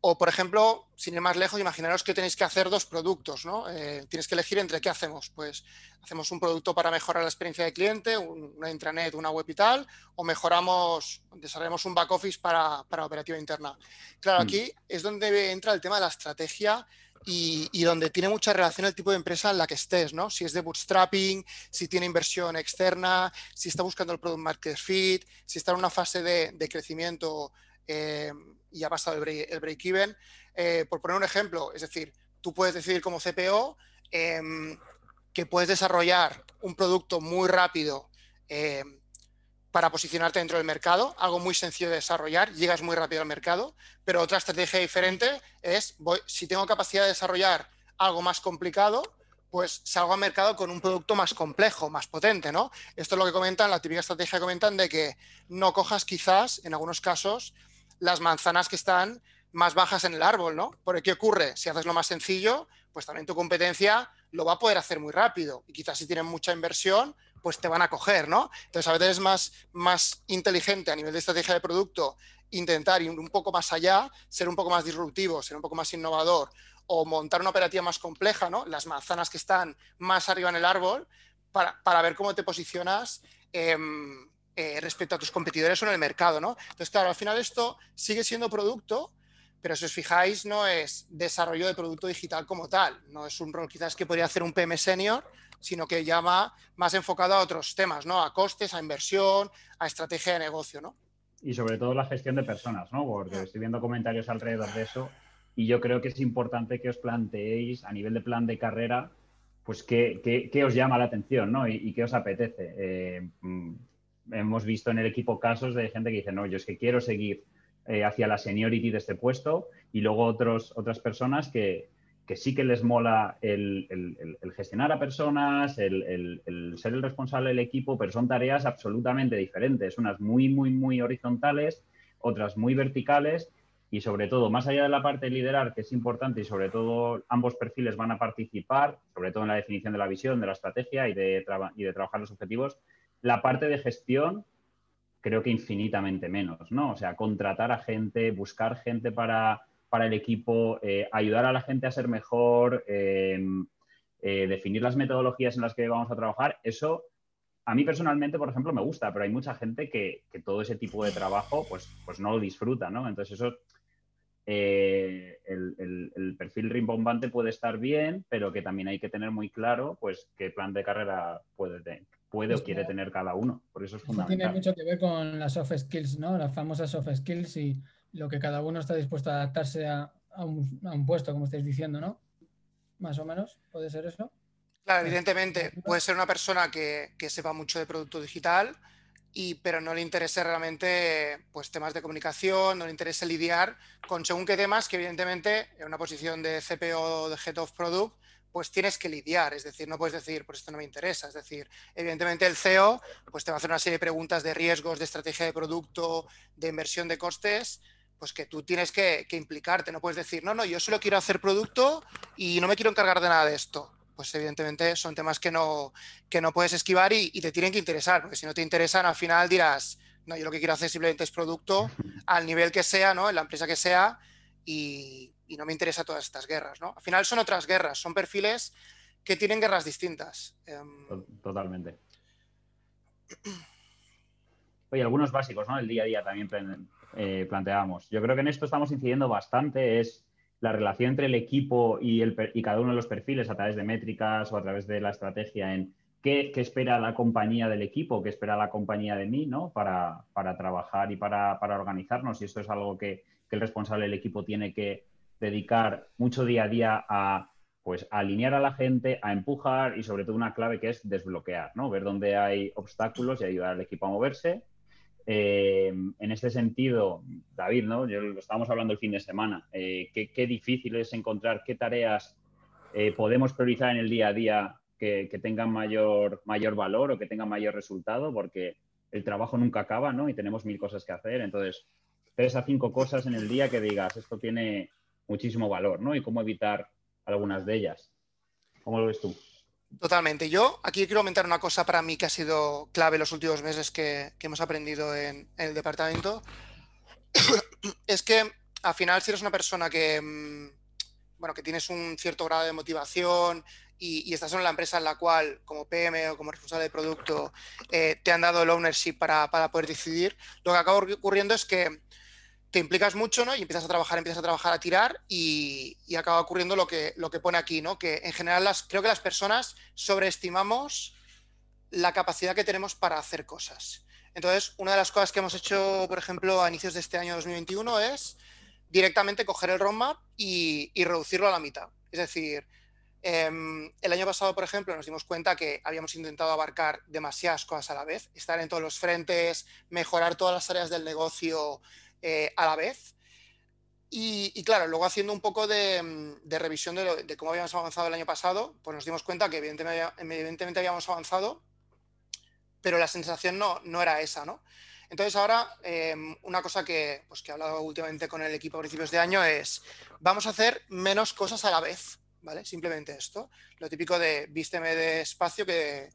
o, por ejemplo, sin ir más lejos, imaginaros que tenéis que hacer dos productos, ¿no? Eh, tienes que elegir entre qué hacemos. Pues hacemos un producto para mejorar la experiencia del cliente, una intranet, una web y tal, o mejoramos, desarrollamos un back office para, para operativa interna. Claro, mm. aquí es donde entra el tema de la estrategia y, y, donde tiene mucha relación el tipo de empresa en la que estés, ¿no? Si es de bootstrapping, si tiene inversión externa, si está buscando el product market fit, si está en una fase de, de crecimiento eh, y ha pasado el break-even. Eh, por poner un ejemplo, es decir, tú puedes decidir como CPO em, que puedes desarrollar un producto muy rápido em, para posicionarte dentro del mercado, algo muy sencillo de desarrollar, llegas muy rápido al mercado, pero otra estrategia diferente es, si tengo capacidad de desarrollar algo más complicado, pues salgo al mercado con un producto más complejo, más potente, ¿no? Esto es lo que comentan, la típica estrategia que comentan de que no cojas quizás, en algunos casos, las manzanas que están más bajas en el árbol, ¿no? Porque ¿qué ocurre? Si haces lo más sencillo, pues también tu competencia lo va a poder hacer muy rápido. Y quizás si tienen mucha inversión, pues te van a coger, ¿no? Entonces a veces es más, más inteligente a nivel de estrategia de producto intentar ir un poco más allá, ser un poco más disruptivo, ser un poco más innovador o montar una operativa más compleja, ¿no? Las manzanas que están más arriba en el árbol para, ver cómo te posicionas. Eh, respecto a tus competidores o en el mercado, ¿no? Entonces, claro, al final esto sigue siendo producto, pero si os fijáis, no es desarrollo de producto digital como tal, no es un rol quizás que podría hacer un PM senior, sino que llama más enfocado a otros temas, ¿no? A costes, a inversión, a estrategia de negocio, ¿no? Y sobre todo la gestión de personas, ¿no? Porque estoy viendo comentarios alrededor de eso y yo creo que es importante que os planteéis a nivel de plan de carrera, pues qué, qué, os llama la atención, ¿no? Y, qué os apetece. Eh, mm, hemos visto en el equipo casos de gente que dice, no, yo es que quiero seguir eh, hacia la seniority de este puesto y luego otros, otras personas que, que sí que les mola el, gestionar a personas, el, ser el responsable del equipo, pero son tareas absolutamente diferentes, unas muy, muy, muy horizontales, otras muy verticales. Y sobre todo, más allá de la parte de liderar, que es importante y sobre todo ambos perfiles van a participar, sobre todo en la definición de la visión, de la estrategia y de, y de trabajar los objetivos, la parte de gestión creo que infinitamente menos, ¿no? O sea, contratar a gente, buscar gente para para el equipo, eh, ayudar a la gente a ser mejor, em, eh, definir las metodologías en las que vamos a trabajar, eso a mí personalmente, por ejemplo, me gusta, pero hay mucha gente que, todo ese tipo de trabajo pues, pues no lo disfruta, ¿no? Entonces eso, eh, el, perfil rimbombante puede estar bien, pero que también hay que tener muy claro pues qué plan de carrera puede, puede o quiere tener cada uno. Por eso es fundamental. Tiene mucho que ver con las soft skills, ¿no? Las famosas soft skills y lo que cada uno está dispuesto a adaptarse a, un, puesto, como estáis diciendo, ¿no? Más o menos, ¿puede ser eso? Claro, evidentemente, puede ser una persona que, sepa mucho de producto digital, y, pero no le interese realmente pues, temas de comunicación, no le interese lidiar con según qué temas que evidentemente en una posición de CPO o de Head of Product, pues tienes que lidiar, es decir, no puedes decir, pues esto no me interesa, es decir, evidentemente el CEO pues te va a hacer una serie de preguntas de riesgos, de estrategia de producto, de inversión de costes, pues que tú tienes que, implicarte, no puedes decir, no, no, yo solo quiero hacer producto y no me quiero encargar de nada de esto. Pues evidentemente son temas que no, que no puedes esquivar y, te tienen que interesar, porque si no te interesan, al final dirás, no, yo lo que quiero hacer simplemente es producto al nivel que sea, ¿no? En la empresa que sea y, no me interesa todas estas guerras, ¿no? Al final son otras guerras, son perfiles que tienen guerras distintas. Em, totalmente. Oye, algunos básicos, ¿no? El día a día también eh, planteábamos. Yo creo que en esto estamos incidiendo bastante, es la relación entre el equipo y, el, y cada uno de los perfiles a través de métricas o a través de la estrategia en qué, espera la compañía del equipo, qué espera la compañía de mí, ¿no? Para, trabajar y para, organizarnos. Y esto es algo que, el responsable del equipo tiene que dedicar mucho día a día a pues alinear a la gente, a empujar y sobre todo una clave que es desbloquear, ¿no? Ver dónde hay obstáculos y ayudar al equipo a moverse eh, en este sentido, David, ¿no? Yo lo estábamos hablando el fin de semana. Eh, qué, difícil es encontrar qué tareas eh, podemos priorizar en el día a día que, tengan mayor, mayor valor o que tengan mayor resultado, porque el trabajo nunca acaba, ¿no? Y tenemos mil cosas que hacer. Entonces, tres a cinco cosas en el día que digas, esto tiene muchísimo valor, ¿no? Y cómo evitar algunas de ellas. ¿Cómo lo ves tú? Totalmente. Yo aquí quiero comentar una cosa para mí que ha sido clave los últimos meses que, hemos aprendido en, el departamento. es que al final si eres una persona que, mm, bueno, que tienes un cierto grado de motivación y, estás en la empresa en la cual como PM o como responsable de producto eh, te han dado el ownership para, para poder decidir, lo que acaba ocurriendo es que te implicas mucho, ¿no? Y empiezas a trabajar, empiezas a trabajar, a tirar y, acaba ocurriendo lo que, lo que pone aquí, ¿no? Que en general las, creo que las personas sobreestimamos la capacidad que tenemos para hacer cosas. Entonces, una de las cosas que hemos hecho, por ejemplo, a inicios de este año 2021 es directamente coger el roadmap y, reducirlo a la mitad. Es decir, em, el año pasado, por ejemplo, nos dimos cuenta que habíamos intentado abarcar demasiadas cosas a la vez, estar en todos los frentes, mejorar todas las áreas del negocio eh, a la vez. Y, claro, luego haciendo un poco de, mm, revisión de, cómo habíamos avanzado el año pasado, pues nos dimos cuenta que evidentemente, habíamos avanzado, pero la sensación no, no era esa, ¿no? Entonces ahora, em, una cosa que, pues, que he hablado últimamente con el equipo a principios de año es, vamos a hacer menos cosas a la vez, ¿vale? Simplemente esto. Lo típico de vísteme de espacio que,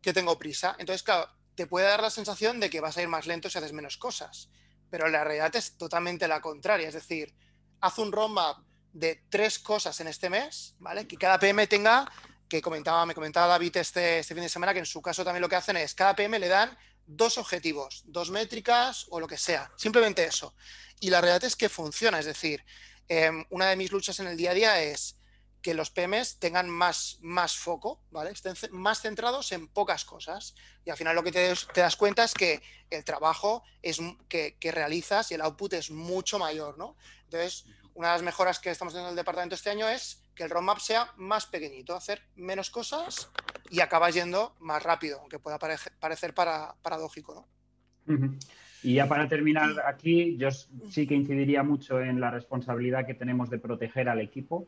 que tengo prisa. Entonces, claro, te puede dar la sensación de que vas a ir más lento si haces menos cosas pero la realidad es totalmente la contraria. Es decir, haz un roadmap de tres cosas en este mes, ¿vale? Que cada PM tenga, que comentaba, me comentaba David este, este fin de semana, que en su caso también lo que hacen es, cada PM le dan dos objetivos, dos métricas o lo que sea, simplemente eso. Y la realidad es que funciona, es decir, em, una de mis luchas en el día a día es que los PMs tengan más, más foco, ¿vale? Estén más centrados en pocas cosas. Y al final lo que te, das cuenta es que el trabajo es, que, realizas y el output es mucho mayor, ¿no? Entonces, una de las mejoras que estamos teniendo en el departamento este año es que el roadmap sea más pequeñito, hacer menos cosas y acabas yendo más rápido, aunque pueda parecer, para, paradójico, ¿no? Y ya para terminar aquí, yo sí que incidiría mucho en la responsabilidad que tenemos de proteger al equipo,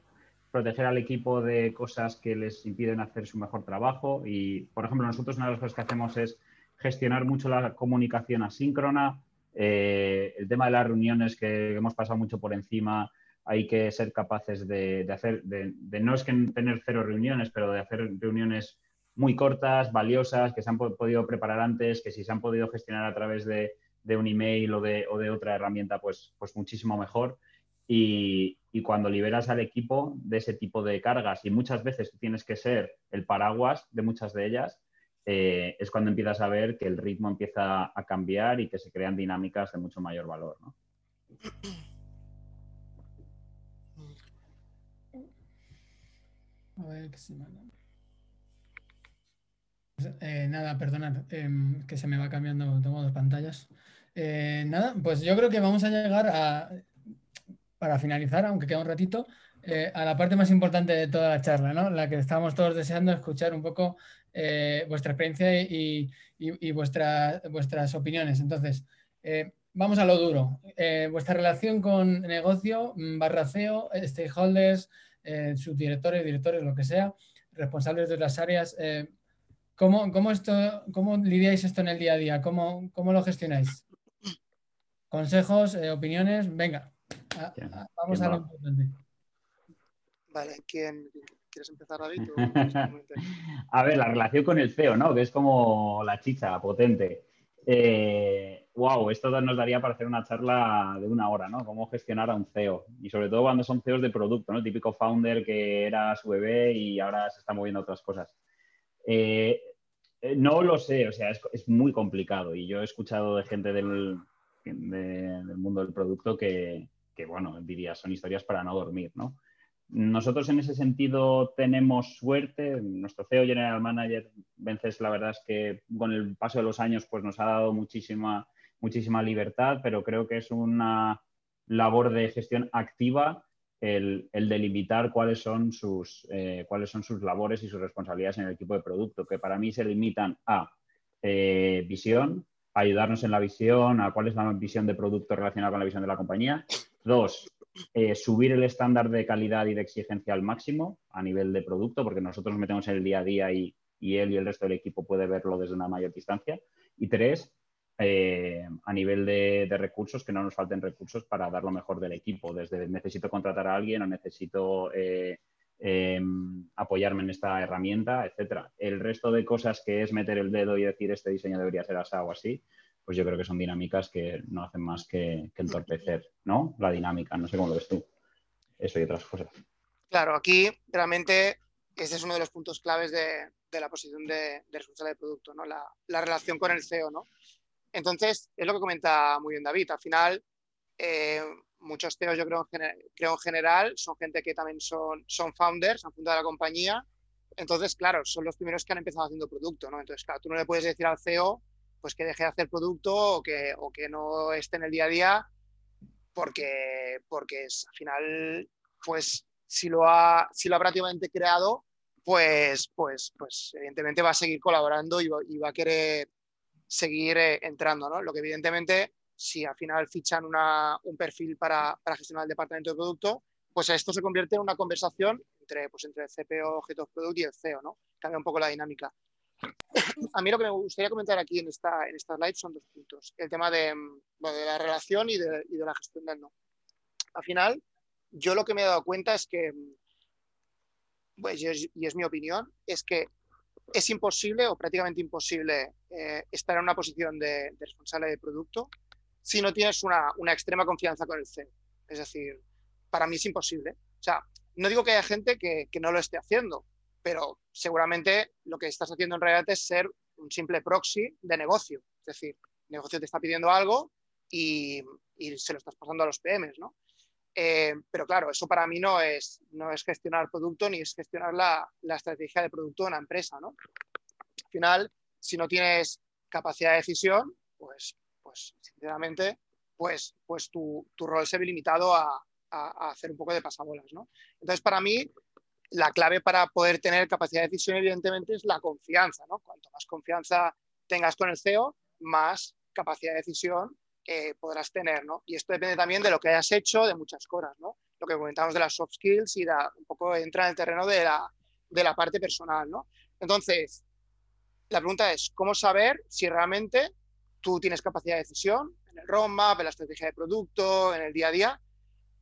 proteger al equipo de cosas que les impiden hacer su mejor trabajo. Y, por ejemplo, nosotros una de las cosas que hacemos es gestionar mucho la comunicación asíncrona, eh, el tema de las reuniones que hemos pasado mucho por encima, hay que ser capaces de, hacer, de, no es que tener cero reuniones, pero de hacer reuniones muy cortas, valiosas, que se han podido preparar antes, que si se han podido gestionar a través de, un email o de, otra herramienta, pues, pues muchísimo mejor. Y, cuando liberas al equipo de ese tipo de cargas, y muchas veces tienes que ser el paraguas de muchas de ellas, eh, es cuando empiezas a ver que el ritmo empieza a cambiar y que se crean dinámicas de mucho mayor valor. A ver qué se eh, nada, perdonad, em, que se me va cambiando, tengo dos pantallas. Eh, nada, pues yo creo que vamos a llegar a, para finalizar, aunque queda un ratito, a la parte más importante de toda la charla, ¿no? La que estamos todos deseando escuchar un poco eh, vuestra experiencia y, vuestras opiniones. Entonces, eh, vamos a lo duro. Eh, vuestra relación con negocio, mm, barra CEO, stakeholders, subdirectores, directores, lo que sea, responsables de las áreas. ¿cómo, esto, ¿Cómo lidiáis esto en el día a día? ¿Cómo, cómo lo gestionáis? Consejos, opiniones, venga, vamos a lo importante. Vale, ¿quién, ¿Quieres empezar, David? a ver, la relación con el CEO, ¿no? Que es como la chicha, potente. wow, eh, esto nos daría para hacer una charla de una hora, ¿no? Cómo gestionar a un CEO. Y sobre todo cuando son CEOs de producto, ¿no? El típico founder que era su bebé y ahora se está moviendo a otras cosas. Eh, eh, no lo sé, o sea, es, muy complicado. Y yo he escuchado de gente del, del mundo del producto que, que, bueno, diría, son historias para no dormir, ¿no? Nosotros en ese sentido tenemos suerte. Nuestro CEO General Manager, Vences, la verdad es que con el paso de los años pues nos ha dado muchísima, muchísima libertad, pero creo que es una labor de gestión activa el, delimitar cuáles son, sus, eh, cuáles son sus labores y sus responsabilidades en el equipo de producto, que para mí se limitan a eh, visión, ayudarnos en la visión, a cuál es la visión de producto relacionada con la visión de la compañía. Dos, eh, subir el estándar de calidad y de exigencia al máximo a nivel de producto, porque nosotros nos metemos en el día a día y, él y el resto del equipo puede verlo desde una mayor distancia. Y tres, eh, a nivel de, recursos, que no nos falten recursos para dar lo mejor del equipo, desde necesito contratar a alguien o necesito eh, em, apoyarme en esta herramienta, etcétera. El resto de cosas que es meter el dedo y decir este diseño debería ser así o así, pues yo creo que son dinámicas que no hacen más que, entorpecer ¿no? la dinámica. No sé cómo lo ves tú. Eso y otras cosas. Claro, aquí realmente ese es uno de los puntos claves de, la posición de, responsable de producto, ¿no? La, relación con el CEO. ¿no? Entonces, es lo que comenta muy bien David. Al final, eh, muchos CEOs, yo creo, creo en general, son gente que también son, son founders, han fundado la compañía. Entonces, claro, son los primeros que han empezado haciendo producto. ¿no? Entonces, claro, tú no le puedes decir al CEO pues que deje de hacer producto o que, o que no esté en el día a día, porque, porque es, al final, pues si lo ha, si lo ha prácticamente creado, pues, pues, pues evidentemente va a seguir colaborando y va, a querer seguir eh, entrando, ¿no? Lo que evidentemente, si al final fichan un perfil para, para, gestionar el departamento de producto, pues esto se convierte en una conversación entre, pues, entre el CPO, Head Product y el CEO, ¿no? Cambia un poco la dinámica. A mí lo que me gustaría comentar aquí en esta, en esta slide son dos puntos. El tema de, de la relación y de, la gestión del no. Al final, yo lo que me he dado cuenta es que, pues, y, es, mi opinión, es que es imposible o prácticamente imposible eh, estar en una posición de, responsable de producto si no tienes una, una, extrema confianza con el CEO. Es decir, para mí es imposible. O sea, no digo que haya gente que no lo esté haciendo, pero seguramente lo que estás haciendo en realidad es ser un simple proxy de negocio. Es decir, el negocio te está pidiendo algo y, se lo estás pasando a los PMs, ¿no? Eh, pero claro, eso para mí no es, no es gestionar producto ni es gestionar la, estrategia de producto de una empresa, ¿no? Al final, si no tienes capacidad de decisión, pues, pues sinceramente, pues, pues tu, rol se ve limitado a, a, hacer un poco de pasabolas, ¿no? Entonces, para mí, la clave para poder tener capacidad de decisión, evidentemente, es la confianza. ¿no? Cuanto más confianza tengas con el CEO, más capacidad de decisión eh, podrás tener, ¿no? Y esto depende también de lo que hayas hecho, de muchas cosas, ¿no? Lo que comentamos de las soft skills y da, un poco entra en el terreno de la, de la parte personal, ¿no? Entonces, la pregunta es, ¿cómo saber si realmente tú tienes capacidad de decisión en el roadmap, en la estrategia de producto, en el día a día?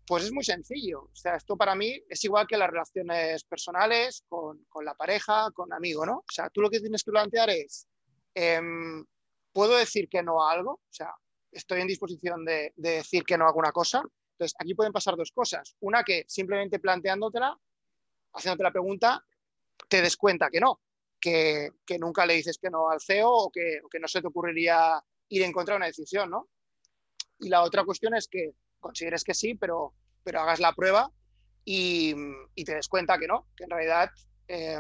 Pues es muy sencillo. O sea, esto para mí es igual que las relaciones personales, con, con la pareja, con amigo, ¿no? O sea, tú lo que tienes que plantear es, em, ¿puedo decir que no a algo? O sea, estoy en disposición de, de, decir que no a alguna cosa. Entonces, aquí pueden pasar dos cosas. Una que simplemente planteándotela, haciéndote la pregunta, te des cuenta que no, que, que nunca le dices que no al CEO o que, que, no se te ocurriría ir en contra de una decisión, ¿no? Y la otra cuestión es que consideres que sí, pero, pero hagas la prueba y, te des cuenta que no, que en realidad eh,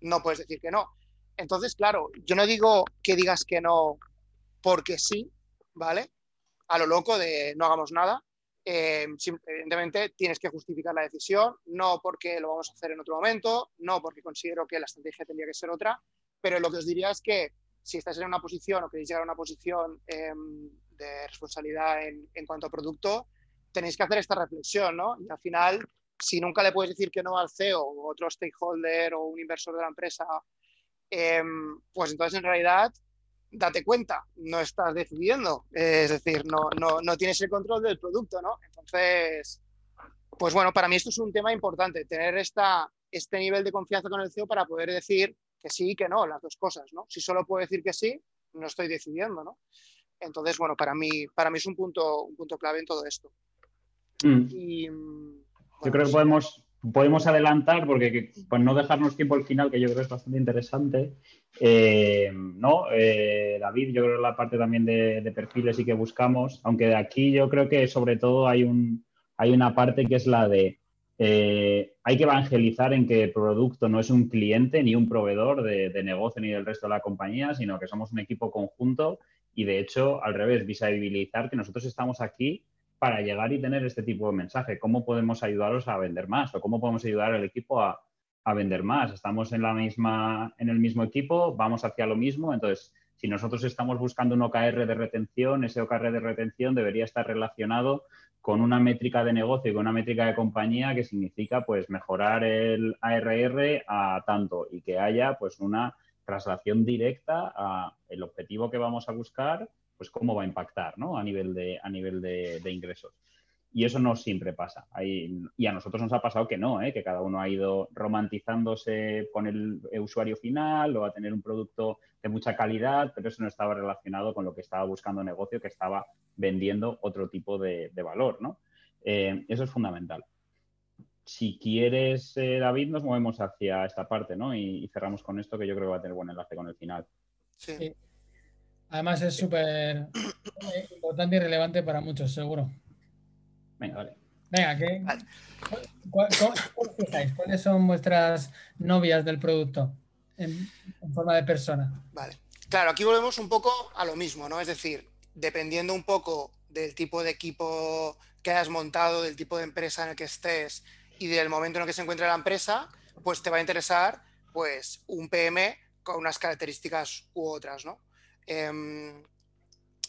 no puedes decir que no. Entonces, claro, yo no digo que digas que no porque sí, ¿vale? A lo loco de no hagamos nada. Eh, evidentemente tienes que justificar la decisión, no porque lo vamos a hacer en otro momento, no porque considero que la estrategia tendría que ser otra, pero lo que os diría es que si estáis en una posición o queréis llegar a una posición eh, de responsabilidad en, en, cuanto a producto, tenéis que hacer esta reflexión, ¿no? Y al final, si nunca le puedes decir que no al CEO o otro stakeholder o un inversor de la empresa, eh, pues entonces en realidad date cuenta, no estás decidiendo, es decir, no, no, no, tienes el control del producto, ¿no? Entonces, pues bueno, para mí esto es un tema importante, tener esta, este nivel de confianza con el CEO para poder decir que sí y que no, las dos cosas, ¿no? Si solo puedo decir que sí, no estoy decidiendo, ¿no? Entonces, bueno, para mí, para mí es un punto, un punto clave en todo esto. Mm. Y, bueno, Yo creo que podemos, podemos adelantar, porque pues no dejarnos tiempo al final, que yo creo que es bastante interesante. Eh, no, eh, David, yo creo que la parte también de, de, perfiles y que buscamos, aunque de aquí yo creo que sobre todo hay, un, hay una parte que es la de eh, hay que evangelizar en que el producto no es un cliente ni un proveedor de, de, negocio ni del resto de la compañía, sino que somos un equipo conjunto y de hecho, al revés, visibilizar que nosotros estamos aquí para llegar y tener este tipo de mensaje. ¿Cómo podemos ayudaros a vender más? ¿O cómo podemos ayudar al equipo a, vender más? Estamos en, la misma, en el mismo equipo, vamos hacia lo mismo. Entonces, si nosotros estamos buscando un OKR de retención, ese OKR de retención debería estar relacionado con una métrica de negocio y con una métrica de compañía que significa pues mejorar el ARR a tanto y que haya pues una traslación directa a el objetivo que vamos a buscar pues cómo va a impactar ¿no? a nivel, de, a nivel de, ingresos. Y eso no siempre pasa. Y a nosotros nos ha pasado que no, ¿eh? que cada uno ha ido romantizándose con el usuario final o a tener un producto de mucha calidad, pero eso no estaba relacionado con lo que estaba buscando negocio, que estaba vendiendo otro tipo de, valor. ¿no? Eh, eso es fundamental. Si quieres, eh, David, nos movemos hacia esta parte ¿no? y, cerramos con esto, que yo creo que va a tener buen enlace con el final. Sí. Además es súper importante y relevante para muchos, seguro. Venga, vale. Venga, ¿qué? Vale. ¿Cuál, cuál, cuál, ¿Cuáles son vuestras novias del producto en, en, forma de persona? Vale. Claro, aquí volvemos un poco a lo mismo, ¿no? Es decir, dependiendo un poco del tipo de equipo que hayas montado, del tipo de empresa en el que estés y del momento en el que se encuentre la empresa, pues te va a interesar pues un PM con unas características u otras, ¿no? Eh,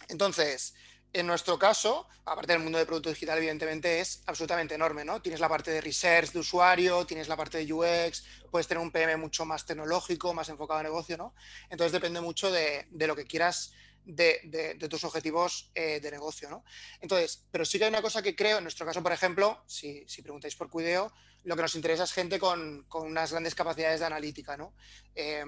entonces, en nuestro caso, aparte del mundo de producto digital, evidentemente es absolutamente enorme, ¿no? Tienes la parte de research de usuario, tienes la parte de UX, puedes tener un PM mucho más tecnológico, más enfocado a negocio, ¿no? Entonces depende mucho de, lo que quieras, de, tus objetivos eh, de negocio, ¿no? Entonces, pero sí que hay una cosa que creo, en nuestro caso, por ejemplo, si, preguntáis por Cuideo, lo que nos interesa es gente con, unas grandes capacidades de analítica, ¿no? Eh,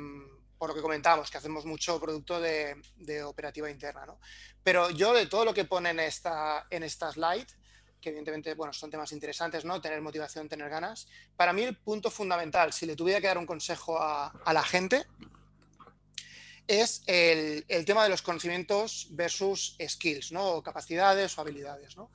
por lo que comentábamos, que hacemos mucho producto de, operativa interna. ¿no? Pero yo de todo lo que pone en esta, en esta slide, que evidentemente bueno, son temas interesantes, ¿no? tener motivación, tener ganas, para mí el punto fundamental, si le tuviera que dar un consejo a, la gente, es el, tema de los conocimientos versus skills, ¿no? o capacidades o habilidades. ¿no?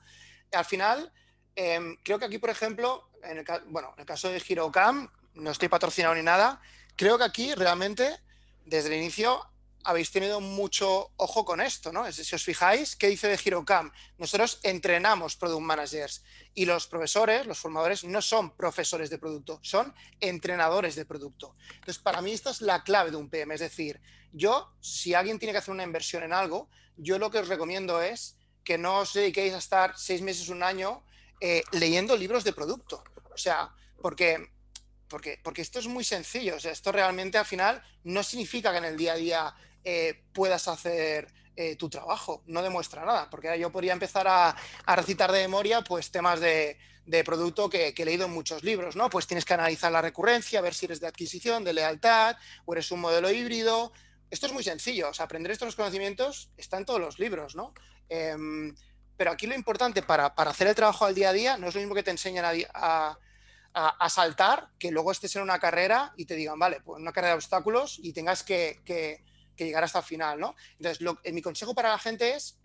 Al final, eh, creo que aquí, por ejemplo, en el, bueno, en el caso de HeroCam, no estoy patrocinado ni nada, creo que aquí realmente desde el inicio habéis tenido mucho ojo con esto, ¿no? Si os fijáis, ¿qué dice de HeroCam? Nosotros entrenamos product managers y los profesores, los formadores, no son profesores de producto, son entrenadores de producto. Entonces, para mí esta es la clave de un PM, es decir, yo, si alguien tiene que hacer una inversión en algo, yo lo que os recomiendo es que no os dediquéis a estar seis meses, un año eh, leyendo libros de producto. O sea, porque, porque, esto es muy sencillo. O sea, esto realmente al final no significa que en el día a día eh, puedas hacer eh, tu trabajo. No demuestra nada. Porque yo podría empezar a, recitar de memoria pues temas de, producto que, he leído en muchos libros, ¿no? Pues tienes que analizar la recurrencia, ver si eres de adquisición, de lealtad, o eres un modelo híbrido, esto es muy sencillo, o sea, aprender estos conocimientos está en todos los libros, ¿no? Em, pero aquí lo importante para, hacer el trabajo al día a día no es lo mismo que te enseñan a, saltar, que luego estés en una carrera y te digan, vale, pues una carrera de obstáculos y tengas que, llegar hasta el final, ¿no? Entonces, eh, mi consejo para la gente es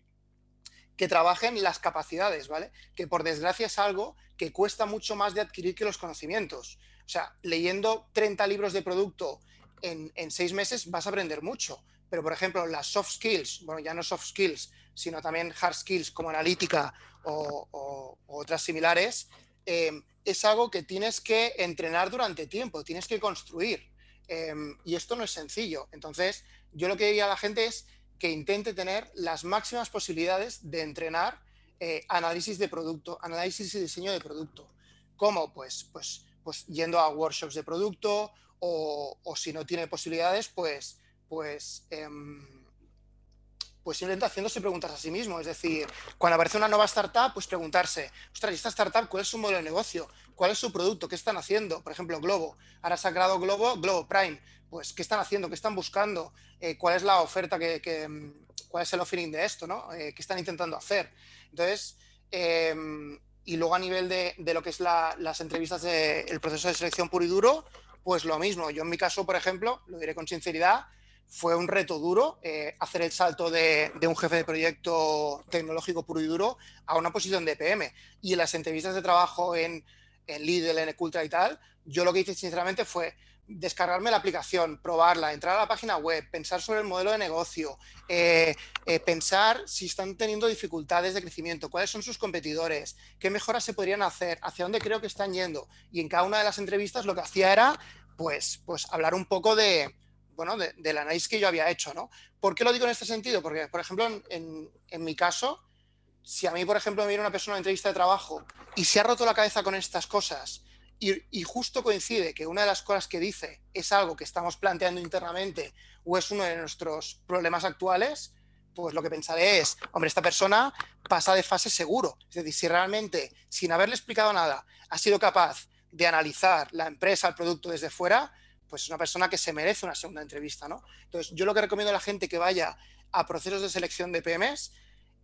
que trabajen las capacidades, ¿vale? Que por desgracia es algo que cuesta mucho más de adquirir que los conocimientos. O sea, leyendo 30 libros de producto en, seis meses vas a aprender mucho. Pero, por ejemplo, las soft skills, bueno, ya no soft skills, sino también hard skills como analítica o, otras similares, eh, es algo que tienes que entrenar durante tiempo, tienes que construir. Em, y esto no es sencillo. Entonces, yo lo que diría a la gente es que intente tener las máximas posibilidades de entrenar eh, análisis de producto, análisis y diseño de producto. ¿Cómo? Pues, pues, pues yendo a workshops de producto o, si no tiene posibilidades, pues, pues, em, pues simplemente haciéndose preguntas a sí mismo. Es decir, cuando aparece una nueva startup, pues preguntarse, ostras, ¿y esta startup cuál es su modelo de negocio? ¿Cuál es su producto? ¿Qué están haciendo? Por ejemplo, Globo. Ahora se ha creado Globo, Globo Prime. Pues, ¿qué están haciendo? ¿Qué están buscando? Eh, ¿Cuál es la oferta que, em, cuál es el offering de esto? ¿no? Eh, ¿Qué están intentando hacer? Entonces, em, y luego a nivel de, lo que es las entrevistas del proceso de selección puro y duro, pues lo mismo. Yo en mi caso, por ejemplo, lo diré con sinceridad, fue un reto duro eh, hacer el salto de, un jefe de proyecto tecnológico puro y duro a una posición de PM. Y en las entrevistas de trabajo en, en Lidl, en Ecultra y tal, yo lo que hice sinceramente fue descargarme la aplicación, probarla, entrar a la página web, pensar sobre el modelo de negocio, eh, eh, pensar si están teniendo dificultades de crecimiento, cuáles son sus competidores, qué mejoras se podrían hacer, hacia dónde creo que están yendo. Y en cada una de las entrevistas lo que hacía era, pues, pues hablar un poco de, bueno, del análisis que yo había hecho, ¿no? ¿Por qué lo digo en este sentido? Porque, por ejemplo, en, mi caso, si a mí, por ejemplo, me viene una persona a una entrevista de trabajo y se ha roto la cabeza con estas cosas, y, justo coincide que una de las cosas que dice es algo que estamos planteando internamente o es uno de nuestros problemas actuales, pues lo que pensaré es, hombre, esta persona pasa de fase seguro. Es decir, si realmente, sin haberle explicado nada, ha sido capaz de analizar la empresa, el producto desde fuera, pues es una persona que se merece una segunda entrevista, ¿no? Entonces, yo lo que recomiendo a la gente que vaya a procesos de selección de PMs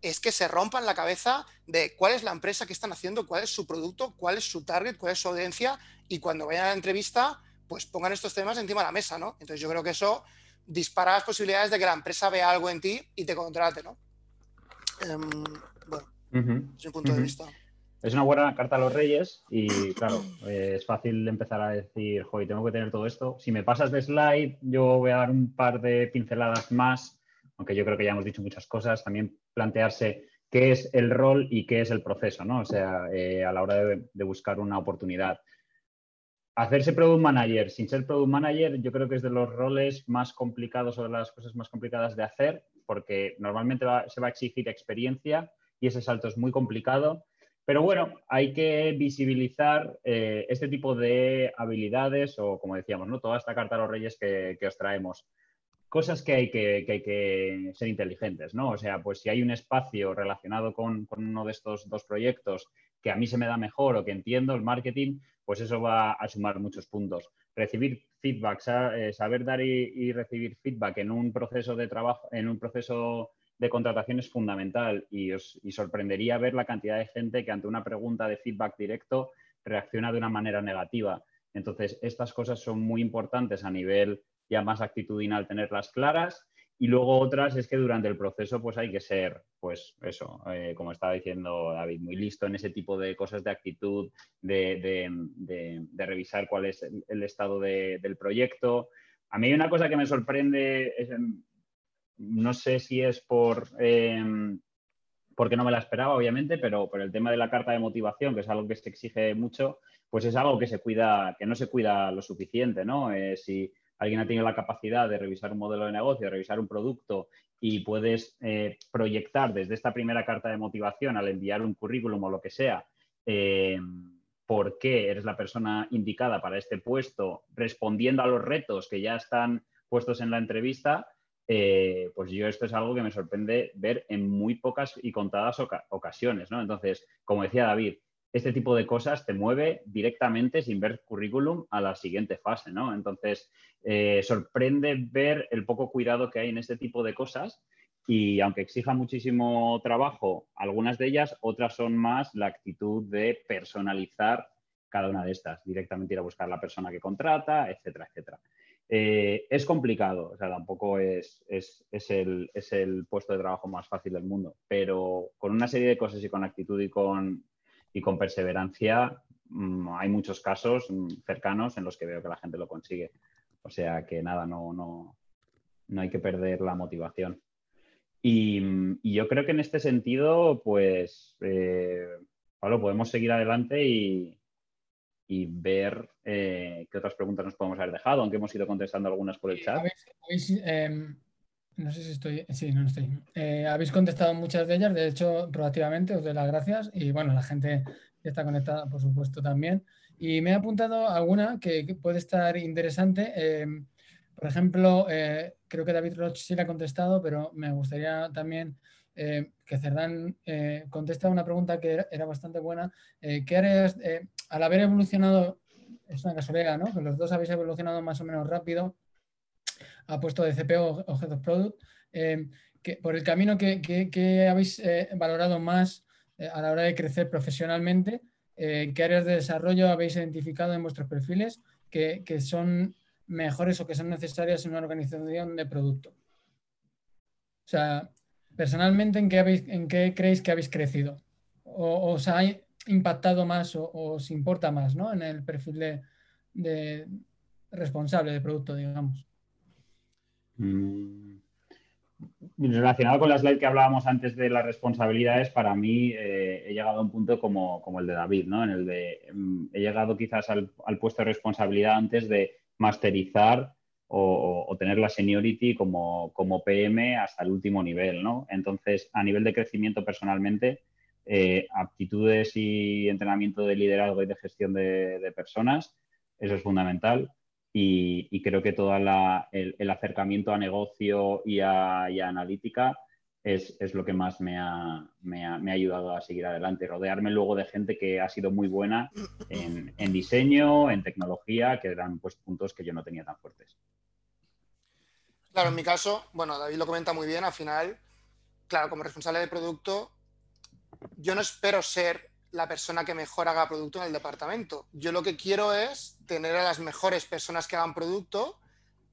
es que se rompan la cabeza de cuál es la empresa que están haciendo, cuál es su producto, cuál es su target, cuál es su audiencia y cuando vayan a la entrevista, pues pongan estos temas encima de la mesa, ¿no? Entonces yo creo que eso dispara las posibilidades de que la empresa vea algo en ti y te contrate, ¿no? Em, bueno, es mi punto de vista. Es una buena carta a los reyes y claro, es fácil empezar a decir, joder, tengo que tener todo esto. Si me pasas de slide, yo voy a dar un par de pinceladas más aunque yo creo que ya hemos dicho muchas cosas, también plantearse qué es el rol y qué es el proceso, ¿no? O sea, eh, a la hora de, buscar una oportunidad. Hacerse product manager sin ser product manager, yo creo que es de los roles más complicados o de las cosas más complicadas de hacer, porque normalmente se va a exigir experiencia y ese salto es muy complicado. Pero bueno, hay que visibilizar eh, este tipo de habilidades o, como decíamos, ¿no? toda esta carta a los reyes que os traemos cosas que hay que, que, ser inteligentes, ¿no? O sea, pues si hay un espacio relacionado con, uno de estos dos proyectos que a mí se me da mejor o que entiendo el marketing, pues eso va a sumar muchos puntos. Recibir feedback, eh, saber dar y, recibir feedback en un proceso de trabajo, en un proceso de contratación es fundamental y os sorprendería ver la cantidad de gente que ante una pregunta de feedback directo reacciona de una manera negativa. Entonces, estas cosas son muy importantes a nivel ya más actitudinal tenerlas claras. Y luego otras es que durante el proceso pues hay que ser, pues eso, eh, como estaba diciendo David, muy listo en ese tipo de cosas de actitud, de, revisar cuál es el, estado del proyecto. A mí hay una cosa que me sorprende, em, no sé si es por... Em, porque no me la esperaba, obviamente, pero por el tema de la carta de motivación, que es algo que se exige mucho, pues es algo que se cuida, que no se cuida lo suficiente, ¿no? Eh, si, alguien ha tenido la capacidad de revisar un modelo de negocio, de revisar un producto y puedes eh, proyectar desde esta primera carta de motivación al enviar un currículum o lo que sea, eh, por qué eres la persona indicada para este puesto, respondiendo a los retos que ya están puestos en la entrevista, eh, pues yo esto es algo que me sorprende ver en muy pocas y contadas ocasiones, ¿no? Entonces, como decía David, este tipo de cosas te mueve directamente sin ver currículum a la siguiente fase, ¿no? Entonces, eh, sorprende ver el poco cuidado que hay en este tipo de cosas y aunque exija muchísimo trabajo, algunas de ellas, otras son más la actitud de personalizar cada una de estas, directamente ir a buscar la persona que contrata, etcétera, etcétera. Eh, es complicado, o sea, tampoco es, es, el, es, el, puesto de trabajo más fácil del mundo, pero con una serie de cosas y con actitud y con, y con perseverancia, mm, hay muchos casos mm, cercanos en los que veo que la gente lo consigue. O sea que nada, no, no, no hay que perder la motivación. Y, mm, yo creo que en este sentido, pues, eh, Pablo, podemos seguir adelante y, y ver eh, qué otras preguntas nos podemos haber dejado, aunque hemos ido contestando algunas por el chat. Em, no sé si estoy. Sí, no estoy. Eh, habéis contestado muchas de ellas, de hecho, proactivamente, os doy las gracias. Y bueno, la gente que está conectada, por supuesto, también. Y me he apuntado alguna que, puede estar interesante. Eh, por ejemplo, eh, creo que David Roch sí la ha contestado, pero me gustaría también que Cerdán conteste una pregunta que era, bastante buena. ¿Qué áreas, al haber evolucionado, es una casualidad, ¿no? Que los dos habéis evolucionado más o menos rápido ha puesto de CPO o Head of Product, eh, por el camino que, habéis eh, valorado más eh, a la hora de crecer profesionalmente, qué áreas de desarrollo habéis identificado en vuestros perfiles que, son mejores o que son necesarias en una organización de producto. O sea, personalmente, ¿en qué, habéis, en qué creéis que habéis crecido? ¿O, os ha impactado más o, os importa más ¿no? en el perfil de, responsable de producto, digamos? Mm. Relacionado con la slide que hablábamos antes de las responsabilidades, para mí eh, he llegado a un punto como, el de David, ¿no? En el de mm, he llegado quizás al, puesto de responsabilidad antes de masterizar o, tener la seniority como, como, PM hasta el último nivel, ¿no? Entonces, a nivel de crecimiento personalmente, eh, aptitudes y entrenamiento de liderazgo y de gestión de personas, eso es fundamental y, creo que todo el, acercamiento a negocio y a, analítica es, lo que más me ha, ayudado a seguir adelante. Rodearme luego de gente que ha sido muy buena en, diseño, en tecnología, que eran pues, puntos que yo no tenía tan fuertes. Claro, en mi caso, bueno, David lo comenta muy bien, al final, claro, como responsable de producto, yo no espero ser la persona que mejor haga producto en el departamento. Yo lo que quiero es tener a las mejores personas que hagan producto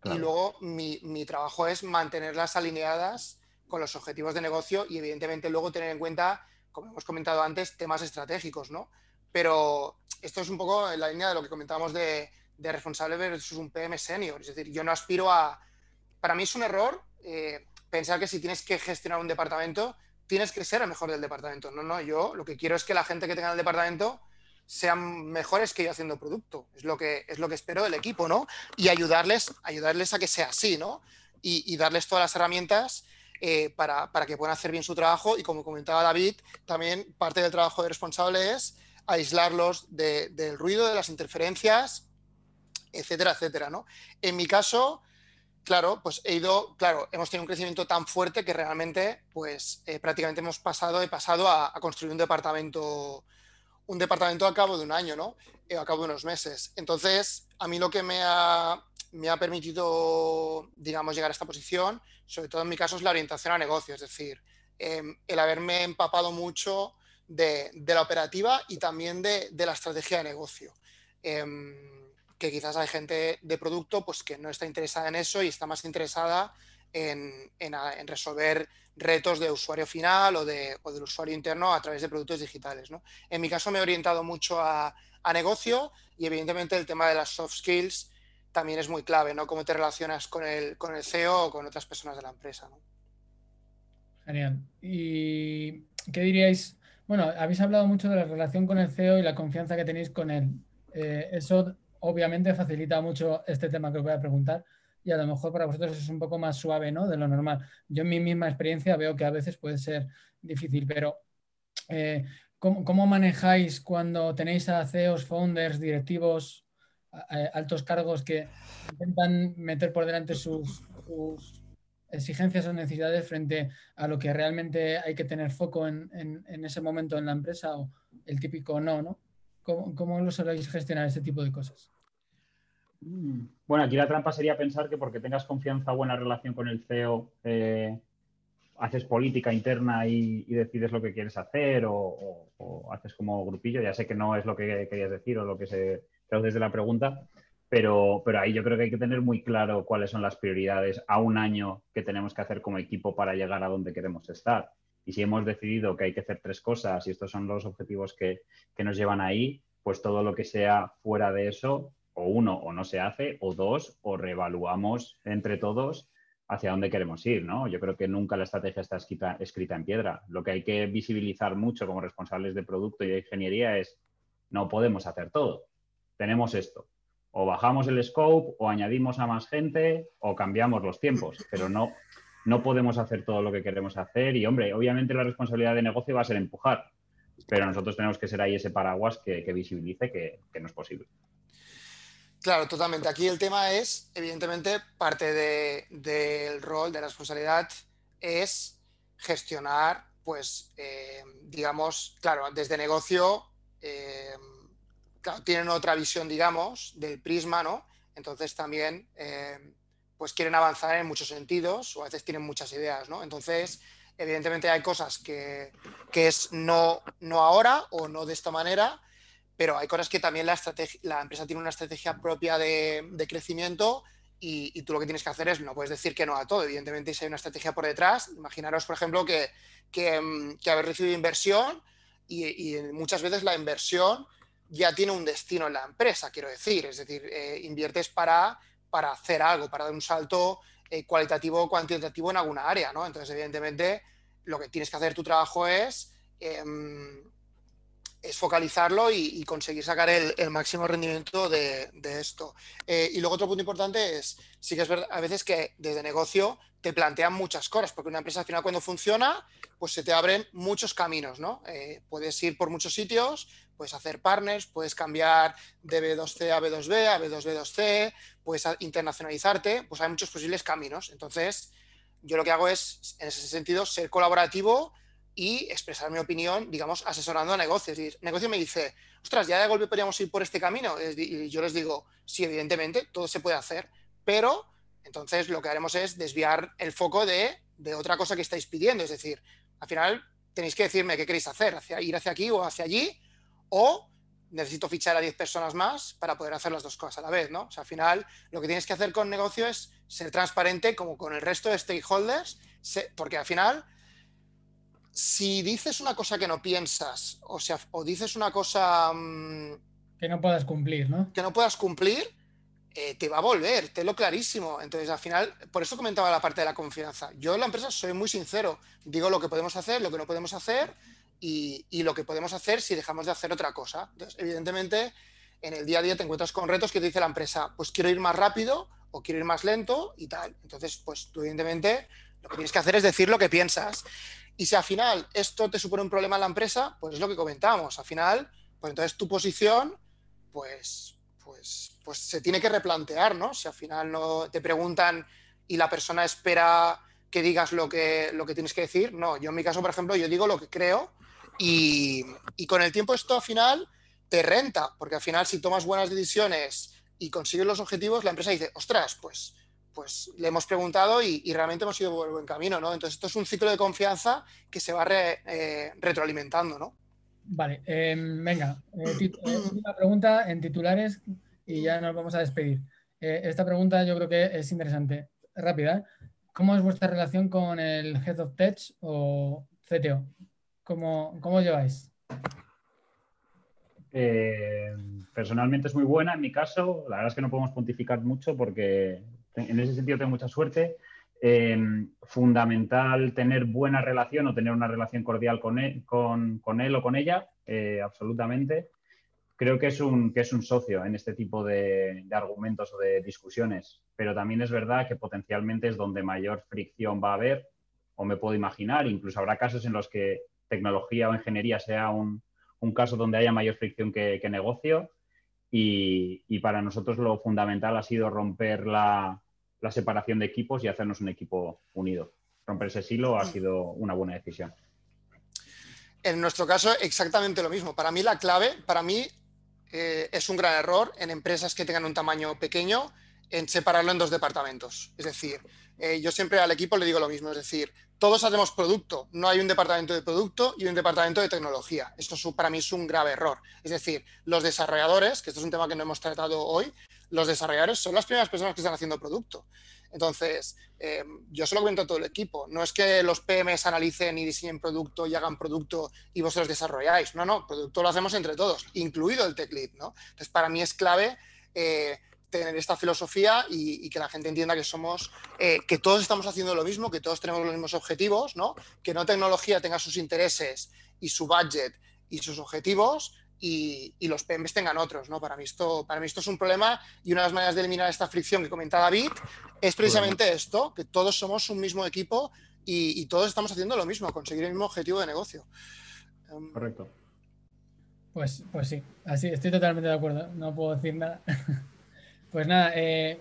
y luego mi, trabajo es mantenerlas alineadas con los objetivos de negocio y evidentemente luego tener en cuenta, como hemos comentado antes, temas estratégicos, ¿no? Pero esto es un poco en la línea de lo que comentábamos de, responsable versus un PM senior. Es decir, yo no aspiro a... Para mí es un error eh, pensar que si tienes que gestionar un departamento, tienes que ser el mejor del departamento. No, no, yo lo que quiero es que la gente que tenga el departamento sean mejores que yo haciendo producto. Es lo que, es lo que espero del equipo, ¿no? Y ayudarles, ayudarles a que sea así, ¿no? Y, darles todas las herramientas eh, para, que puedan hacer bien su trabajo. Y como comentaba David, también parte del trabajo de responsable es aislarlos del ruido, de las interferencias, etcétera, etcétera, ¿no? En mi caso, claro, pues he ido, claro, hemos tenido un crecimiento tan fuerte que realmente, pues eh, prácticamente hemos pasado, he pasado a, construir un departamento, un departamento a cabo de un año, ¿no? Eh, a cabo de unos meses. Entonces, a mí lo que me ha, me ha permitido, digamos, llegar a esta posición, sobre todo en mi caso, es la orientación a negocio, es decir, em, el haberme empapado mucho de, la operativa y también de, la estrategia de negocio. Em, que quizás hay gente de producto pues, que no está interesada en eso y está más interesada en, resolver retos de usuario final o, de, del usuario interno a través de productos digitales. ¿no? En mi caso me he orientado mucho a, negocio y evidentemente el tema de las soft skills también es muy clave, ¿no? Cómo te relacionas con el, con el CEO o con otras personas de la empresa. Genial. ¿Y qué diríais? Bueno, habéis hablado mucho de la relación con el CEO y la confianza que tenéis con él. Eh, eso obviamente facilita mucho este tema que os voy a preguntar, y a lo mejor para vosotros es un poco más suave ¿no? de lo normal. Yo en mi misma experiencia veo que a veces puede ser difícil, pero eh, ¿cómo, manejáis cuando tenéis a CEOs, founders, directivos, altos cargos que intentan meter por delante sus, exigencias o necesidades frente a lo que realmente hay que tener foco en, ese momento en la empresa o el típico no, ¿no? ¿Cómo, cómo lo soléis gestionar este tipo de cosas? Bueno, aquí la trampa sería pensar que porque tengas confianza o buena relación con el CEO, eh, haces política interna y, decides lo que quieres hacer o, haces como grupillo. Ya sé que no es lo que querías decir o lo que se traduce desde la pregunta, pero, pero ahí yo creo que hay que tener muy claro cuáles son las prioridades a un año que tenemos que hacer como equipo para llegar a donde queremos estar. Y si hemos decidido que hay que hacer tres cosas y estos son los objetivos que, que nos llevan ahí, pues todo lo que sea fuera de eso o uno, o no se hace, o dos, o reevaluamos entre todos hacia dónde queremos ir, ¿no? Yo creo que nunca la estrategia está escrita, escrita, en piedra. Lo que hay que visibilizar mucho como responsables de producto y de ingeniería es, no podemos hacer todo. Tenemos esto. O bajamos el scope, o añadimos a más gente, o cambiamos los tiempos, pero no, no podemos hacer todo lo que queremos hacer. Y, hombre, obviamente la responsabilidad de negocio va a ser empujar, pero nosotros tenemos que ser ahí ese paraguas que, visibilice que no es posible. Claro, totalmente. Aquí el tema es, evidentemente, parte del rol, de la responsabilidad, es gestionar, pues, eh, digamos, claro, desde negocio, eh, tienen otra visión, digamos, del prisma, ¿no? Entonces también, eh, pues, quieren avanzar en muchos sentidos o a veces tienen muchas ideas, ¿no? Entonces, evidentemente hay cosas que, que es no, no ahora o no de esta manera, pero hay cosas que también la, la empresa tiene una estrategia propia de, crecimiento y, tú lo que tienes que hacer es, no puedes decir que no a todo, evidentemente si hay una estrategia por detrás, imaginaros, por ejemplo, que, que, mm, habéis recibido inversión y, muchas veces la inversión ya tiene un destino en la empresa, quiero decir, es decir, eh, inviertes para, para hacer algo, para dar un salto eh, cualitativo o cuantitativo en alguna área, ¿no? Entonces, evidentemente, lo que tienes que hacer tu trabajo es... Em, focalizarlo y, conseguir sacar el, máximo rendimiento de, esto. Eh, y luego otro punto importante es, sí que es verdad, a veces que desde negocio te plantean muchas cosas, porque una empresa al final cuando funciona, pues se te abren muchos caminos, ¿no? Eh, puedes ir por muchos sitios, puedes hacer partners, puedes cambiar de B2C a B2B, a B2B2C, puedes internacionalizarte, pues hay muchos posibles caminos. Entonces, yo lo que hago es, en ese sentido, ser colaborativo y expresar mi opinión, digamos, asesorando a negocios. Y negocio me dice, ostras, ya de golpe podríamos ir por este camino. Y yo les digo, sí, evidentemente, todo se puede hacer, pero entonces lo que haremos es desviar el foco de, otra cosa que estáis pidiendo. Es decir, al final tenéis que decirme qué queréis hacer, hacia, ir hacia aquí o hacia allí, o necesito fichar a 10 personas más para poder hacer las dos cosas a la vez, ¿no? O sea, al final lo que tienes que hacer con negocio es ser transparente como con el resto de stakeholders, porque al final si dices una cosa que no piensas, o sea, o dices una cosa... Mm, que no puedas cumplir, ¿no? Que no puedas cumplir, eh, te va a volver, te lo clarísimo. Entonces, al final, por eso comentaba la parte de la confianza. Yo en la empresa soy muy sincero, digo lo que podemos hacer, lo que no podemos hacer y, lo que podemos hacer si dejamos de hacer otra cosa. Entonces, evidentemente, en el día a día te encuentras con retos que te dice la empresa, pues quiero ir más rápido o quiero ir más lento y tal. Entonces, pues evidentemente lo que tienes que hacer es decir lo que piensas. Y si al final esto te supone un problema en la empresa, pues es lo que comentábamos. Al final, pues entonces tu posición, pues, pues, pues se tiene que replantear, ¿no? Si al final no te preguntan y la persona espera que digas lo que, lo que tienes que decir. No, yo en mi caso, por ejemplo, yo digo lo que creo y, con el tiempo esto al final te renta, porque al final si tomas buenas decisiones y consigues los objetivos, la empresa dice, ostras, pues pues le hemos preguntado y, realmente hemos ido por el buen camino, ¿no? Entonces, esto es un ciclo de confianza que se va eh, retroalimentando, ¿no? Vale, em, venga, eh, una pregunta en titulares y ya nos vamos a despedir. Eh, esta pregunta yo creo que es interesante, rápida. ¿Cómo es vuestra relación con el Head of Tech o CTO? ¿Cómo, cómo lleváis? personalmente es muy buena en mi caso. La verdad es que no podemos pontificar mucho porque en ese sentido tengo mucha suerte. Em, fundamental tener buena relación o tener una relación cordial con él, con, él o con ella, eh, absolutamente. creo que es un, que es un socio en este tipo de, argumentos o de discusiones, pero también es verdad que potencialmente es donde mayor fricción va a haber, o me puedo imaginar, incluso habrá casos en los que tecnología o ingeniería sea un, caso donde haya mayor fricción que, negocio, y, para nosotros lo fundamental ha sido romper la, la separación de equipos y hacernos un equipo unido. Romper ese silo ha sido una buena decisión. En nuestro caso, exactamente lo mismo. Para mí la clave, para mí eh, es un gran error en empresas que tengan un tamaño pequeño en separarlo en dos departamentos. Es decir, eh, yo siempre al equipo le digo lo mismo, es decir, todos hacemos producto, no hay un departamento de producto y un departamento de tecnología. Esto para mí es un grave error. Es decir, los desarrolladores, que esto es un tema que no hemos tratado hoy, los desarrolladores son las primeras personas que están haciendo producto. Entonces, eh, yo se lo cuento a todo el equipo. No es que los PMs analicen y diseñen producto y hagan producto y vosotros desarrolláis. No, no, producto lo hacemos entre todos, incluido el tech lead, ¿no? Entonces, para mí es clave eh, tener esta filosofía y, que la gente entienda que somos, eh, que todos estamos haciendo lo mismo, que todos tenemos los mismos objetivos, ¿no? Que no tecnología tenga sus intereses y su budget y sus objetivos y, los PMs tengan otros, ¿no? Para mí, esto, para mí esto es un problema y una de las maneras de eliminar esta fricción que comentaba David es precisamente esto, que todos somos un mismo equipo y, todos estamos haciendo lo mismo, conseguir el mismo objetivo de negocio. Em, Correcto. Pues, pues sí, así estoy totalmente de acuerdo, no puedo decir nada. Pues nada, eh,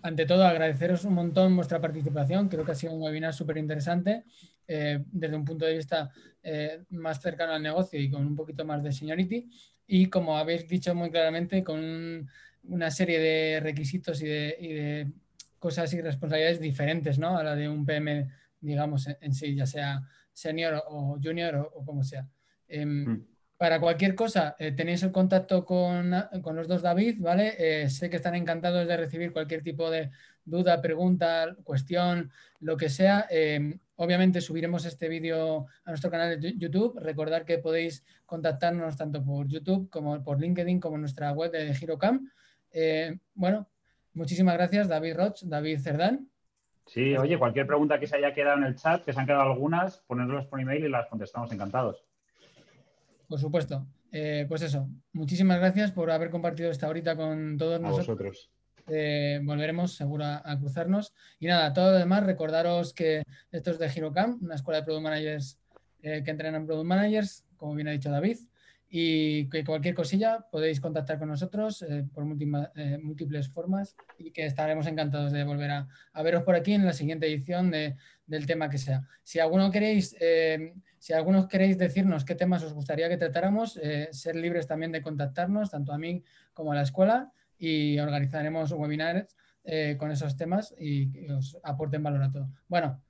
ante todo agradeceros un montón vuestra participación, creo que ha sido un webinar súper interesante eh, desde un punto de vista eh, más cercano al negocio y con un poquito más de seniority y como habéis dicho muy claramente con una serie de requisitos y de, cosas y responsabilidades diferentes ¿no? a la de un PM, digamos, en, sí, ya sea senior o junior o, como sea. Em, mm. Para cualquier cosa, eh, tenéis el contacto con, los dos David, ¿vale? Eh, sé que están encantados de recibir cualquier tipo de duda, pregunta, cuestión, lo que sea. Eh, obviamente subiremos este vídeo a nuestro canal de YouTube. Recordar que podéis contactarnos tanto por YouTube como por LinkedIn como nuestra web de Girocam. bueno, muchísimas gracias, David Roch, David Cerdán. Sí, oye, cualquier pregunta que se haya quedado en el chat, que se han quedado algunas, ponedlas por email y las contestamos encantados. Por supuesto. Eh, pues eso, muchísimas gracias por haber compartido esta horita con todos nosotros. Eh, volveremos seguro a, cruzarnos. Y nada, todo lo demás, recordaros que esto es de HeroCamp, una escuela de Product Managers eh, que entrenan en Product Managers, como bien ha dicho David y que cualquier cosilla podéis contactar con nosotros eh, por eh, múltiples formas y que estaremos encantados de volver a, veros por aquí en la siguiente edición del tema que sea. Si alguno queréis, eh, si algunos queréis decirnos qué temas os gustaría que tratáramos, ser libres también de contactarnos, tanto a mí como a la escuela, y organizaremos webinars con esos temas y que os aporten valor a todo. Bueno,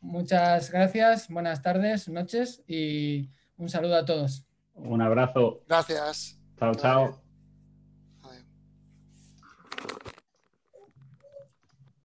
muchas gracias, buenas tardes, noches y un saludo a todos. Un abrazo. Gracias. Chao, chao.